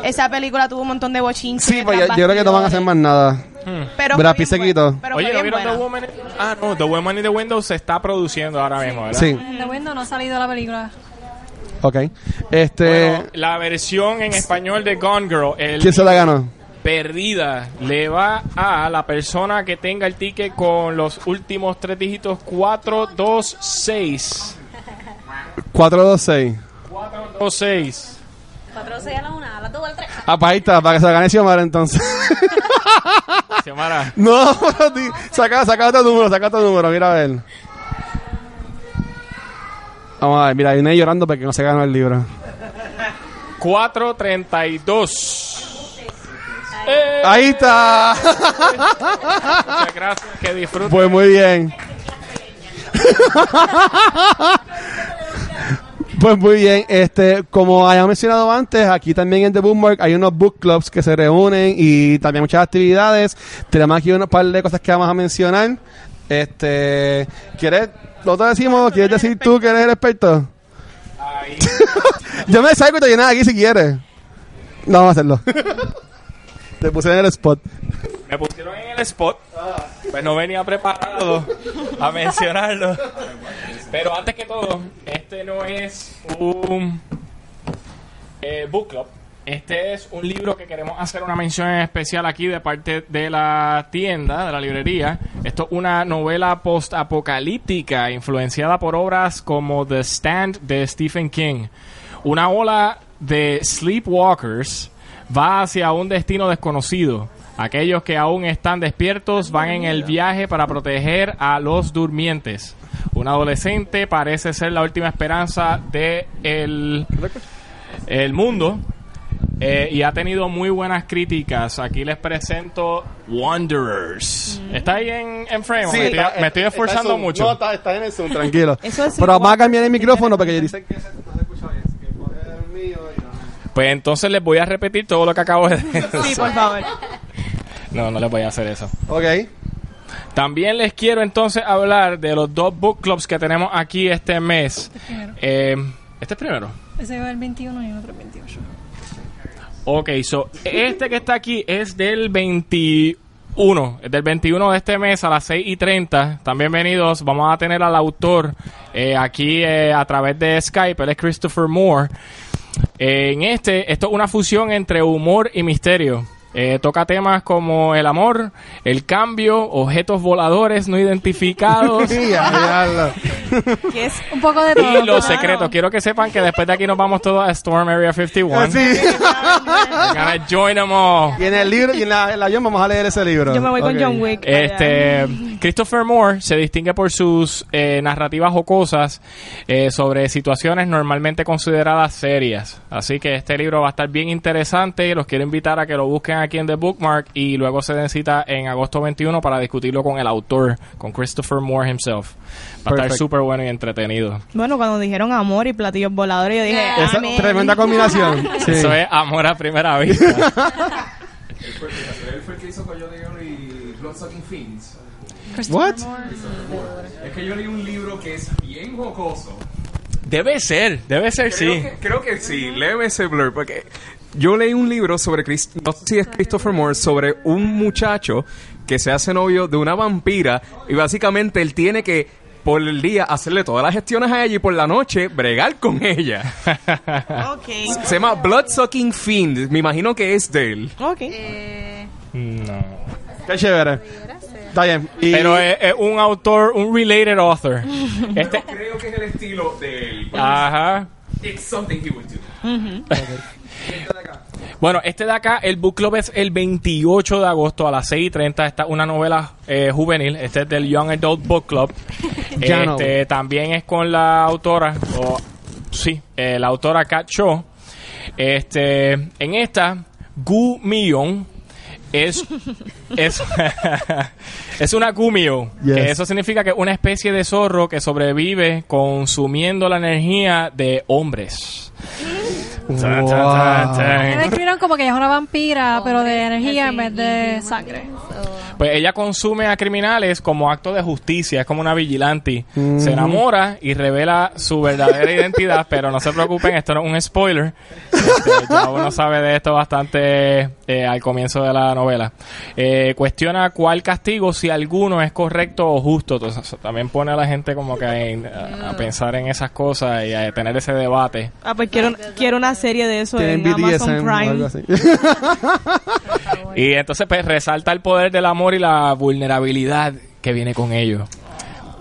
esa película tuvo un montón de bochinches. Sí, pues yo, yo creo que no van a hacer más nada. Pero Brad Pitt se quitó. Oye, ¿no vieron The. Woman? in- Ah, no, The Woman in the Window se está produciendo ahora mismo, ¿verdad? Sí, The Window no ha salido la película. ok. Este, Bueno, la versión en español de Gone Girl, el ¿quién se la ganó? perdida, le va a la persona que tenga el ticket con los últimos tres dígitos 426. 426. 426. 4 6 a la 1, a las 2 al 3. Ah, pues ahí está, para que se gane Xiomara entonces. Xiomara. no, pero di- saca, saca otro número, saca otro número, mira a ver. Vamos a ver, mira, viene llorando porque no se ganó el libro. 432. Eh, Ahí está. muchas gracias, que disfruten. Pues muy bien. Pues muy bien, este, como había mencionado antes, aquí también en The Bookmark hay unos book clubs que se reúnen y también muchas actividades. Tenemos aquí un par de cosas que vamos a mencionar. Este, ¿quieres, lo te decimos? ¿Quieres decir tú que eres el experto? Yo me salgo y te llenas aquí si quieres. No, vamos a hacerlo. te puse en el spot. Me pusieron en el spot. Pues no venía preparado a mencionarlo. Pero antes que todo, este no es un eh, book club. Este es un libro que queremos hacer una mención en especial aquí de parte de la tienda, de la librería. Esto es una novela post-apocalíptica influenciada por obras como The Stand de Stephen King. Una ola de sleepwalkers va hacia un destino desconocido. Aquellos que aún están despiertos van en el viaje para proteger a los durmientes. Un adolescente parece ser la última esperanza de el, el mundo eh, y ha tenido muy buenas críticas. Aquí les presento Wanderers. ¿Está ahí en, en frame? me, estoy, me estoy esforzando mucho. No, está, está en el Zoom, tranquilo. Eso es Pero vamos a cambiar el micrófono porque dicen que se, no se escucha bien. así que coge el mío y no. Pues entonces les voy a repetir todo lo que acabo de decir. Sí, por favor. No, no les voy a hacer eso. Ok. También les quiero entonces hablar de los dos book clubs que tenemos aquí este mes. primero. Eh, ¿Este es primero? Ese va el 21 y otro el 28. Ok, so, este que está aquí es del 21. Es del 21 de este mes a las 6 y 30. También bienvenidos. Vamos a tener al autor eh, aquí eh, a través de Skype. Él es Christopher Moore. Eh, en este, esto es una fusión entre humor y misterio. Eh, toca temas como el amor, el cambio, objetos voladores no identificados Sí, Que es Un poco de todo. y los claro. secretos. Quiero que sepan que después de aquí nos vamos todos a Storm Area 51. Sí. We're gonna join them all. Y en el libro, y en la, en la vamos a leer ese libro. Yo me voy con John Wick. Este, Christopher Moore se distingue por sus eh, narrativas jocosas eh, sobre situaciones normalmente consideradas serias. Así que este libro va a estar bien interesante. Los quiero invitar a que lo busquen aquí en The Bookmark y luego se den cita en agosto 21 para discutirlo con el autor, con Christopher Moore himself. Va a estar súper bueno y entretenido. Bueno, cuando dijeron amor y platillos voladores, yo dije, Esa amén. tremenda combinación. Sí. Eso es amor a primera vista. Él fue el que hizo Coyote y Bloodsucking Fiends. What? Es que yo leí un libro que es bien jocoso. debe ser, debe ser Creo, sí. que, creo que sí, léeme ese blur, porque yo leí un libro sobre, Chris- no sé si es Christopher Moore, sobre un muchacho que se hace novio de una vampira y básicamente él tiene que por el día hacerle todas las gestiones a ella y por la noche bregar con ella. Ok. Se llama Bloodsucking Fiend, me imagino que es de él. Ok. No. Qué chévere. Está bien. Y- Pero es, es un autor, un related author. Este, Creo que es el estilo de él. ajá. It's something he would do. Bueno, este de acá, el book club es el 28 de agosto a las 6 y 30. Esta es una novela eh, juvenil. Este es del Young Adult Book Club. No. este, también es con la autora, o sí, eh, la autora Kat Shaw. Este, en esta, Gu Mion es es, es una kumio. Yes. Que eso significa que es una especie de zorro que sobrevive consumiendo la energía de hombres. Tan, tan, tan, tan. Me describieron como que ella es una vampira, pero de energía en vez de sangre. Pues ella consume a criminales como acto de justicia, es como una vigilante. Se enamora y revela su verdadera identidad, pero no se preocupen, esto no es un spoiler. Este, ya uno sabe de esto bastante eh, al comienzo de la novela. Eh, cuestiona cuál castigo, si alguno es correcto o justo. Entonces, también pone a la gente como que a, a pensar en esas cosas y a tener ese debate. Ah, pues quiero, quiero una serie de eso en Amazon Prime. así. Y entonces pues resalta el poder del amor y la vulnerabilidad que viene con ello.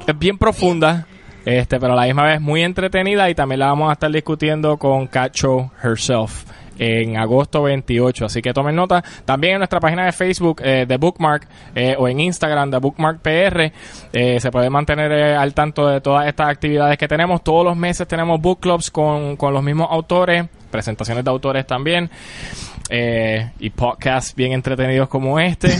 Es bien profunda, este, pero a la misma vez muy entretenida y también la vamos a estar discutiendo con Cacho herself en agosto 28, así que tomen nota. También en nuestra página de Facebook eh, de Bookmark eh, o en Instagram de Bookmark PR eh, se puede mantener eh, al tanto de todas estas actividades que tenemos. Todos los meses tenemos book clubs con, con los mismos autores, presentaciones de autores también eh, y podcasts bien entretenidos como este.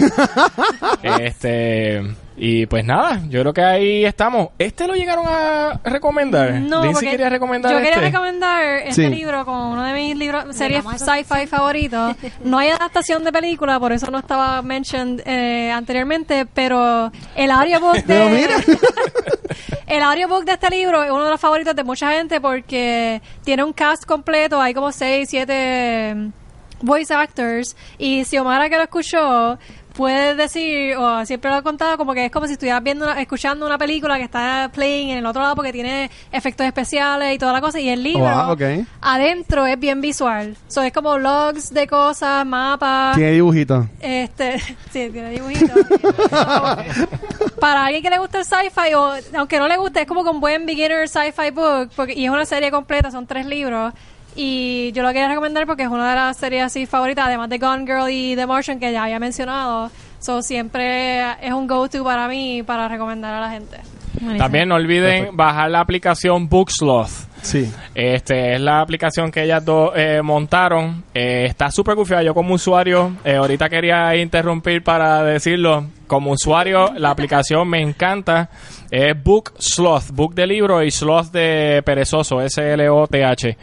este y pues nada, yo creo que ahí estamos. ¿Este lo llegaron a recomendar? No, Lindsay porque quería recomendar yo quería este. recomendar este Sí. libro como uno de mis libros series sci-fi favoritos. No hay adaptación de película, por eso no estaba mentioned eh, anteriormente, pero el audiobook Pero de mira. El audiobook de este libro es uno de los favoritos de mucha gente porque tiene un cast completo, hay como seis, siete mm, voice actors. Y Xiomara que lo escuchó puede decir, o siempre lo he contado, como que es como si estuvieras viendo, una- escuchando una película que está playing en el otro lado porque tiene efectos especiales y toda la cosa. Y el libro, adentro es bien visual. So, es como logs de cosas, mapas. Tiene dibujitos. Este, sí, tiene dibujitos. Para alguien que le gusta el sci-fi, o aunque no le guste, es como con buen beginner sci-fi book, porque, y es una serie completa, son tres libros. Y yo lo quería recomendar porque es una de las series así favoritas, además de Gone Girl y The Martian, que ya había mencionado. So, siempre es un go-to para mí para recomendar a la gente. También no olviden bajar la aplicación Booksloth. Sí. Este es la aplicación que ellas dos eh, montaron. Eh, está súper confiada. Yo como usuario, eh, ahorita quería interrumpir para decirlo. Como usuario, la aplicación me encanta. Es Book Sloth, Book de libro y Sloth de perezoso, S-L-O-T-H.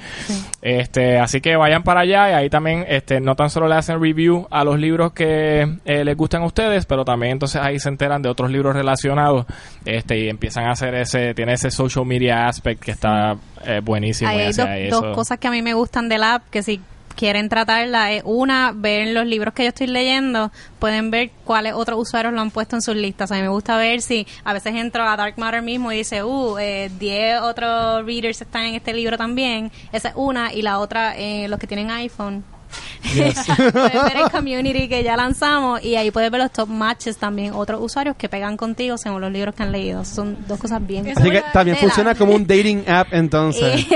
Este, así que vayan para allá y ahí también, este, no tan solo le hacen review a los libros que eh, les gustan a ustedes, pero también entonces ahí se enteran de otros libros relacionados, este, y empiezan a hacer ese, tiene ese social media aspect que está eh, buenísimo. Hay dos cosas que a mí me gustan del app, que si quieren tratarla, es una, ver los libros que yo estoy leyendo, pueden ver cuáles otros usuarios lo han puesto en sus listas. A mí me gusta ver si a veces entro a Dark Matter mismo y dice, uh, eh, 10 otros readers están en este libro también. Esa es una, y la otra, eh, los que tienen iPhone. puedes ver el community que ya lanzamos y ahí puedes ver los top matches también, otros usuarios que pegan contigo según los libros que han leído. Son dos cosas bien. Así que también funciona la- como un dating app entonces.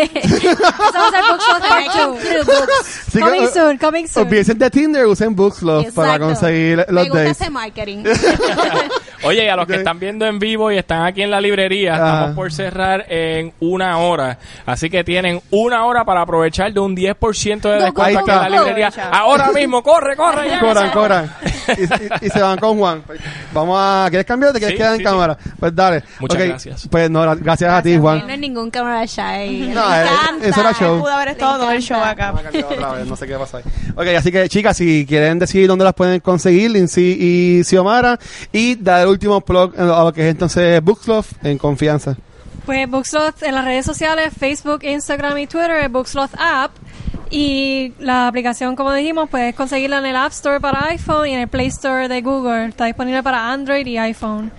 Eso Coming soon, coming soon. Olvídense de Tinder, usen Booksloft para conseguir Me los gusta dates. ese marketing. Oye, y a los que están viendo en vivo y están aquí en la librería, Ajá. estamos por cerrar en una hora. Así que tienen una hora para aprovechar de un 10% de descuento aquí en la go. Librería. Ahora mismo, corre, corre, ya. Corran, corran. Y, y- y se van con Juan. Vamos a... ¿Quieres cambiar o te quieres Sí, quedar en sí, cámara? Pues dale. Muchas Ok, gracias. Pues no, gracias, a ti, Él no Juan. es ningún camera shy. No, eh, encanta. eso era show. Pudo haber estado todo el show acá. No sé qué pasa ahí. Ok, así que chicas, si quieren decir dónde las pueden conseguir, Lindsay y Xiomara, y dar el último plug a lo que es entonces Booksloft en confianza. Pues Booksloth en las redes sociales, Facebook, Instagram y Twitter, es Booksloth App. Y la aplicación, como dijimos, puedes conseguirla en el App Store para iPhone y en el Play Store de Google. Está disponible para Android y iPhone.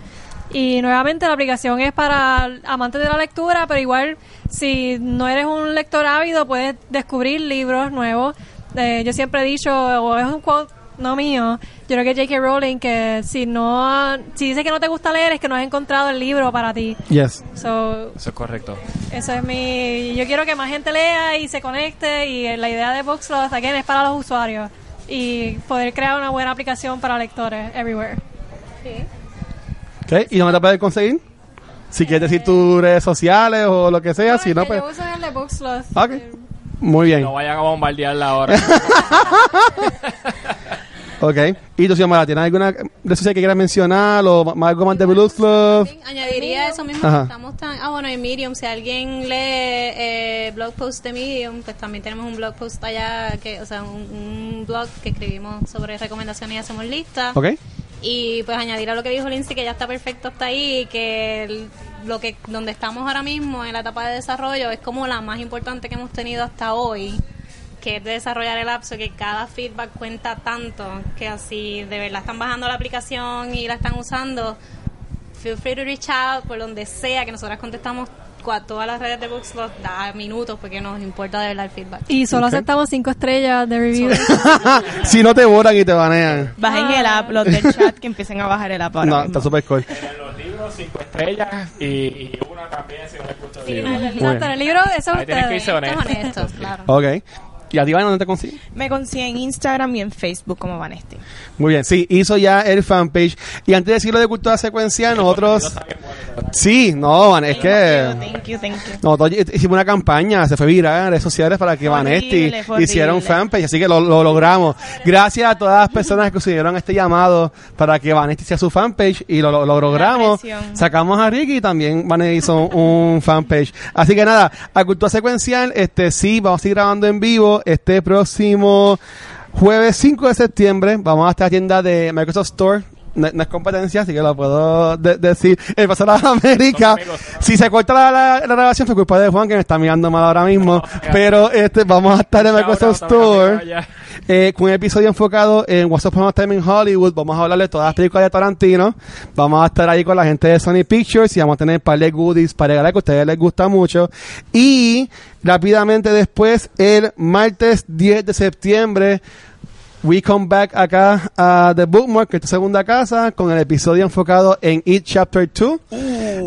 Y nuevamente la aplicación es para amantes de la lectura, pero igual si no eres un lector ávido puedes descubrir libros nuevos. Eh, yo siempre he dicho, o es un quote no mío, yo creo que J.K. Rowling que si no, si dice que no te gusta leer es que no has encontrado el libro para ti. Yes. So, Eso es correcto. eso es mi... Yo quiero que más gente lea y se conecte y la idea de Booksloth, again, es para los usuarios y poder crear una buena aplicación para lectores everywhere. Ok, ¿y dónde te pueden conseguir? Si quieres decir tus redes sociales o lo que sea, No, si no, que pues... yo uso el de Booksloth. Ok. Eh, Muy bien. No vayan a bombardearla ahora. Ok. ¿Y tú, Xiomara, tienes alguna red social que quieras mencionar o ma- algo más de Blues Club? Añadiría eso mismo. Ajá. Estamos tan, ah, bueno, en Medium. Si alguien lee eh, blog post de Medium, pues también tenemos un blog post allá, que, o sea, un, un blog que escribimos sobre recomendaciones y hacemos listas. Ok. Y pues añadir a lo que dijo Lindsay, que ya está perfecto hasta ahí, que el- lo que donde estamos ahora mismo en la etapa de desarrollo es como la más importante que hemos tenido hasta hoy, que es de desarrollar el app, so que cada feedback cuenta tanto, que así de verdad están bajando la aplicación y la están usando, feel free to reach out por donde sea, que nosotras contestamos a todas las redes de Bookslot da minutos porque nos importa de verdad el feedback. Y solo Ok. aceptamos cinco estrellas de review. si no te borran y te banean. Bajen el app, los del chat que empiecen a bajar el app ahora No, mismo. está súper cool. En los libros, cinco estrellas y, y una también si no el Sí, libro. Exacto, en el libro, eso que irse ustedes. honesto. honestos, claro. Ok. ¿Y a ti, dónde te consigues? Me consiguen en Instagram y en Facebook como Vanesti. Muy bien, sí, hizo ya el fanpage. Y antes de decirlo de cultura secuencial, nosotros... Sí, no, Van, es que... Thank you, thank you. Nosotros hicimos una campaña, se fue viral en redes sociales para que Vanesti hiciera un fanpage, así que lo, lo logramos. Gracias a todas las personas que subieron este llamado para que Vanesti sea su fanpage y lo, lo- lo logramos. Sacamos a Ricky y también Vanesti hizo un fanpage. Así que nada, a Cultura Secuencial, este sí, vamos a seguir grabando en vivo este próximo jueves 5 de septiembre. Vamos a estar a tienda de Microsoft Store. No, no es competencia, así que lo puedo de- decir. El pasar a América. Si se corta la, la, la grabación fue culpa de Juan que me está mirando mal ahora mismo. pero este vamos a estar en Microsoft Store eh, con un episodio enfocado en What's Up a Time in Hollywood. Vamos a hablar de todas las películas de Tarantino. Vamos a estar ahí con la gente de Sony Pictures y vamos a tener un par de goodies para regalar que a ustedes les gusta mucho. Y rápidamente después, el martes 10 de septiembre, We come back acá a The Bookmark, que es tu segunda casa, con el episodio enfocado en It Chapter 2.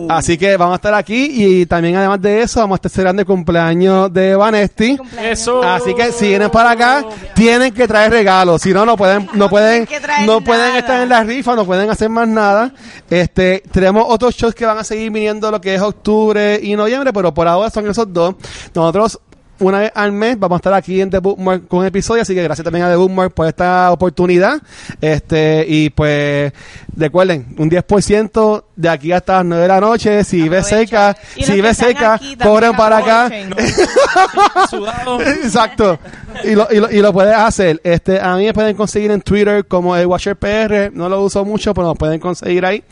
Así que vamos a estar aquí y también además de eso vamos a estar celebrando el cumpleaños de Vanesti. Eso. Así que si vienen para acá, tienen que traer regalos. Si no, no pueden, no pueden, no pueden estar en la rifa, no pueden hacer más nada. Este, tenemos otros shows que van a seguir viniendo lo que es octubre y noviembre, pero por ahora son esos dos. Nosotros una vez al mes vamos a estar aquí en The Bookmark con un episodio, así que gracias también a The Bookmark por esta oportunidad. Este, y pues, recuerden, un 10% de aquí hasta las 9 de la noche, si ves los si ves aquí también corren para acá. Exacto. Y lo, y, lo, y lo puedes hacer. Este, a mí me pueden conseguir en Twitter como el Watcher PR. No lo uso mucho, pero nos pueden conseguir ahí.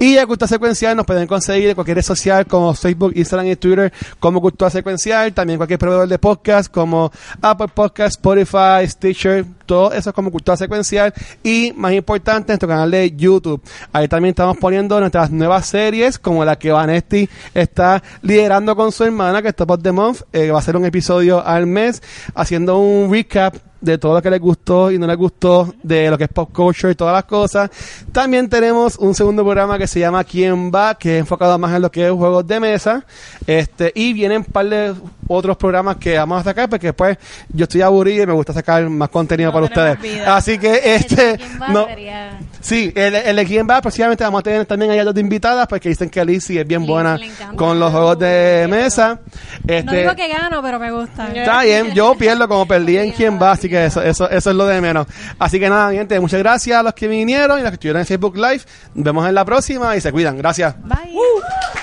Y a Cultura Secuencial nos pueden conseguir en cualquier red social como Facebook, Instagram y Twitter como Cultura Secuencial. También cualquier proveedor de podcast como Apple Podcast, Spotify, Stitcher. Todo eso es como Cultura Secuencial. Y más importante, nuestro canal de YouTube. Ahí también estamos poniendo nuestras nuevas series como la que Vanesti está liderando con su hermana, que es Top of the Month. Eh, va a ser un episodio al mes haciendo un recap de todo lo que les gustó y no les gustó, de lo que es pop culture y todas las cosas. También tenemos un segundo programa que se llama ¿Quién va? que es enfocado más en lo que es juegos de mesa. Este, y vienen un par de otros programas que vamos a sacar porque pues yo estoy aburrido y me gusta sacar más contenido No para ustedes. vida. Así que este ¿Quién va? no, Debería- Sí, el, el de quién va, próximamente vamos a tener también allá dos invitadas, porque dicen que Lizzie es bien buena con los juegos de mesa. No Este, digo que gano, pero me gusta. Está bien, yo pierdo como perdí en quién va, así que eso, eso, eso es lo de menos. Así que nada, mi gente, muchas gracias a los que vinieron y a los que estuvieron en Facebook Live. Nos vemos en la próxima y se cuidan. Gracias. Bye.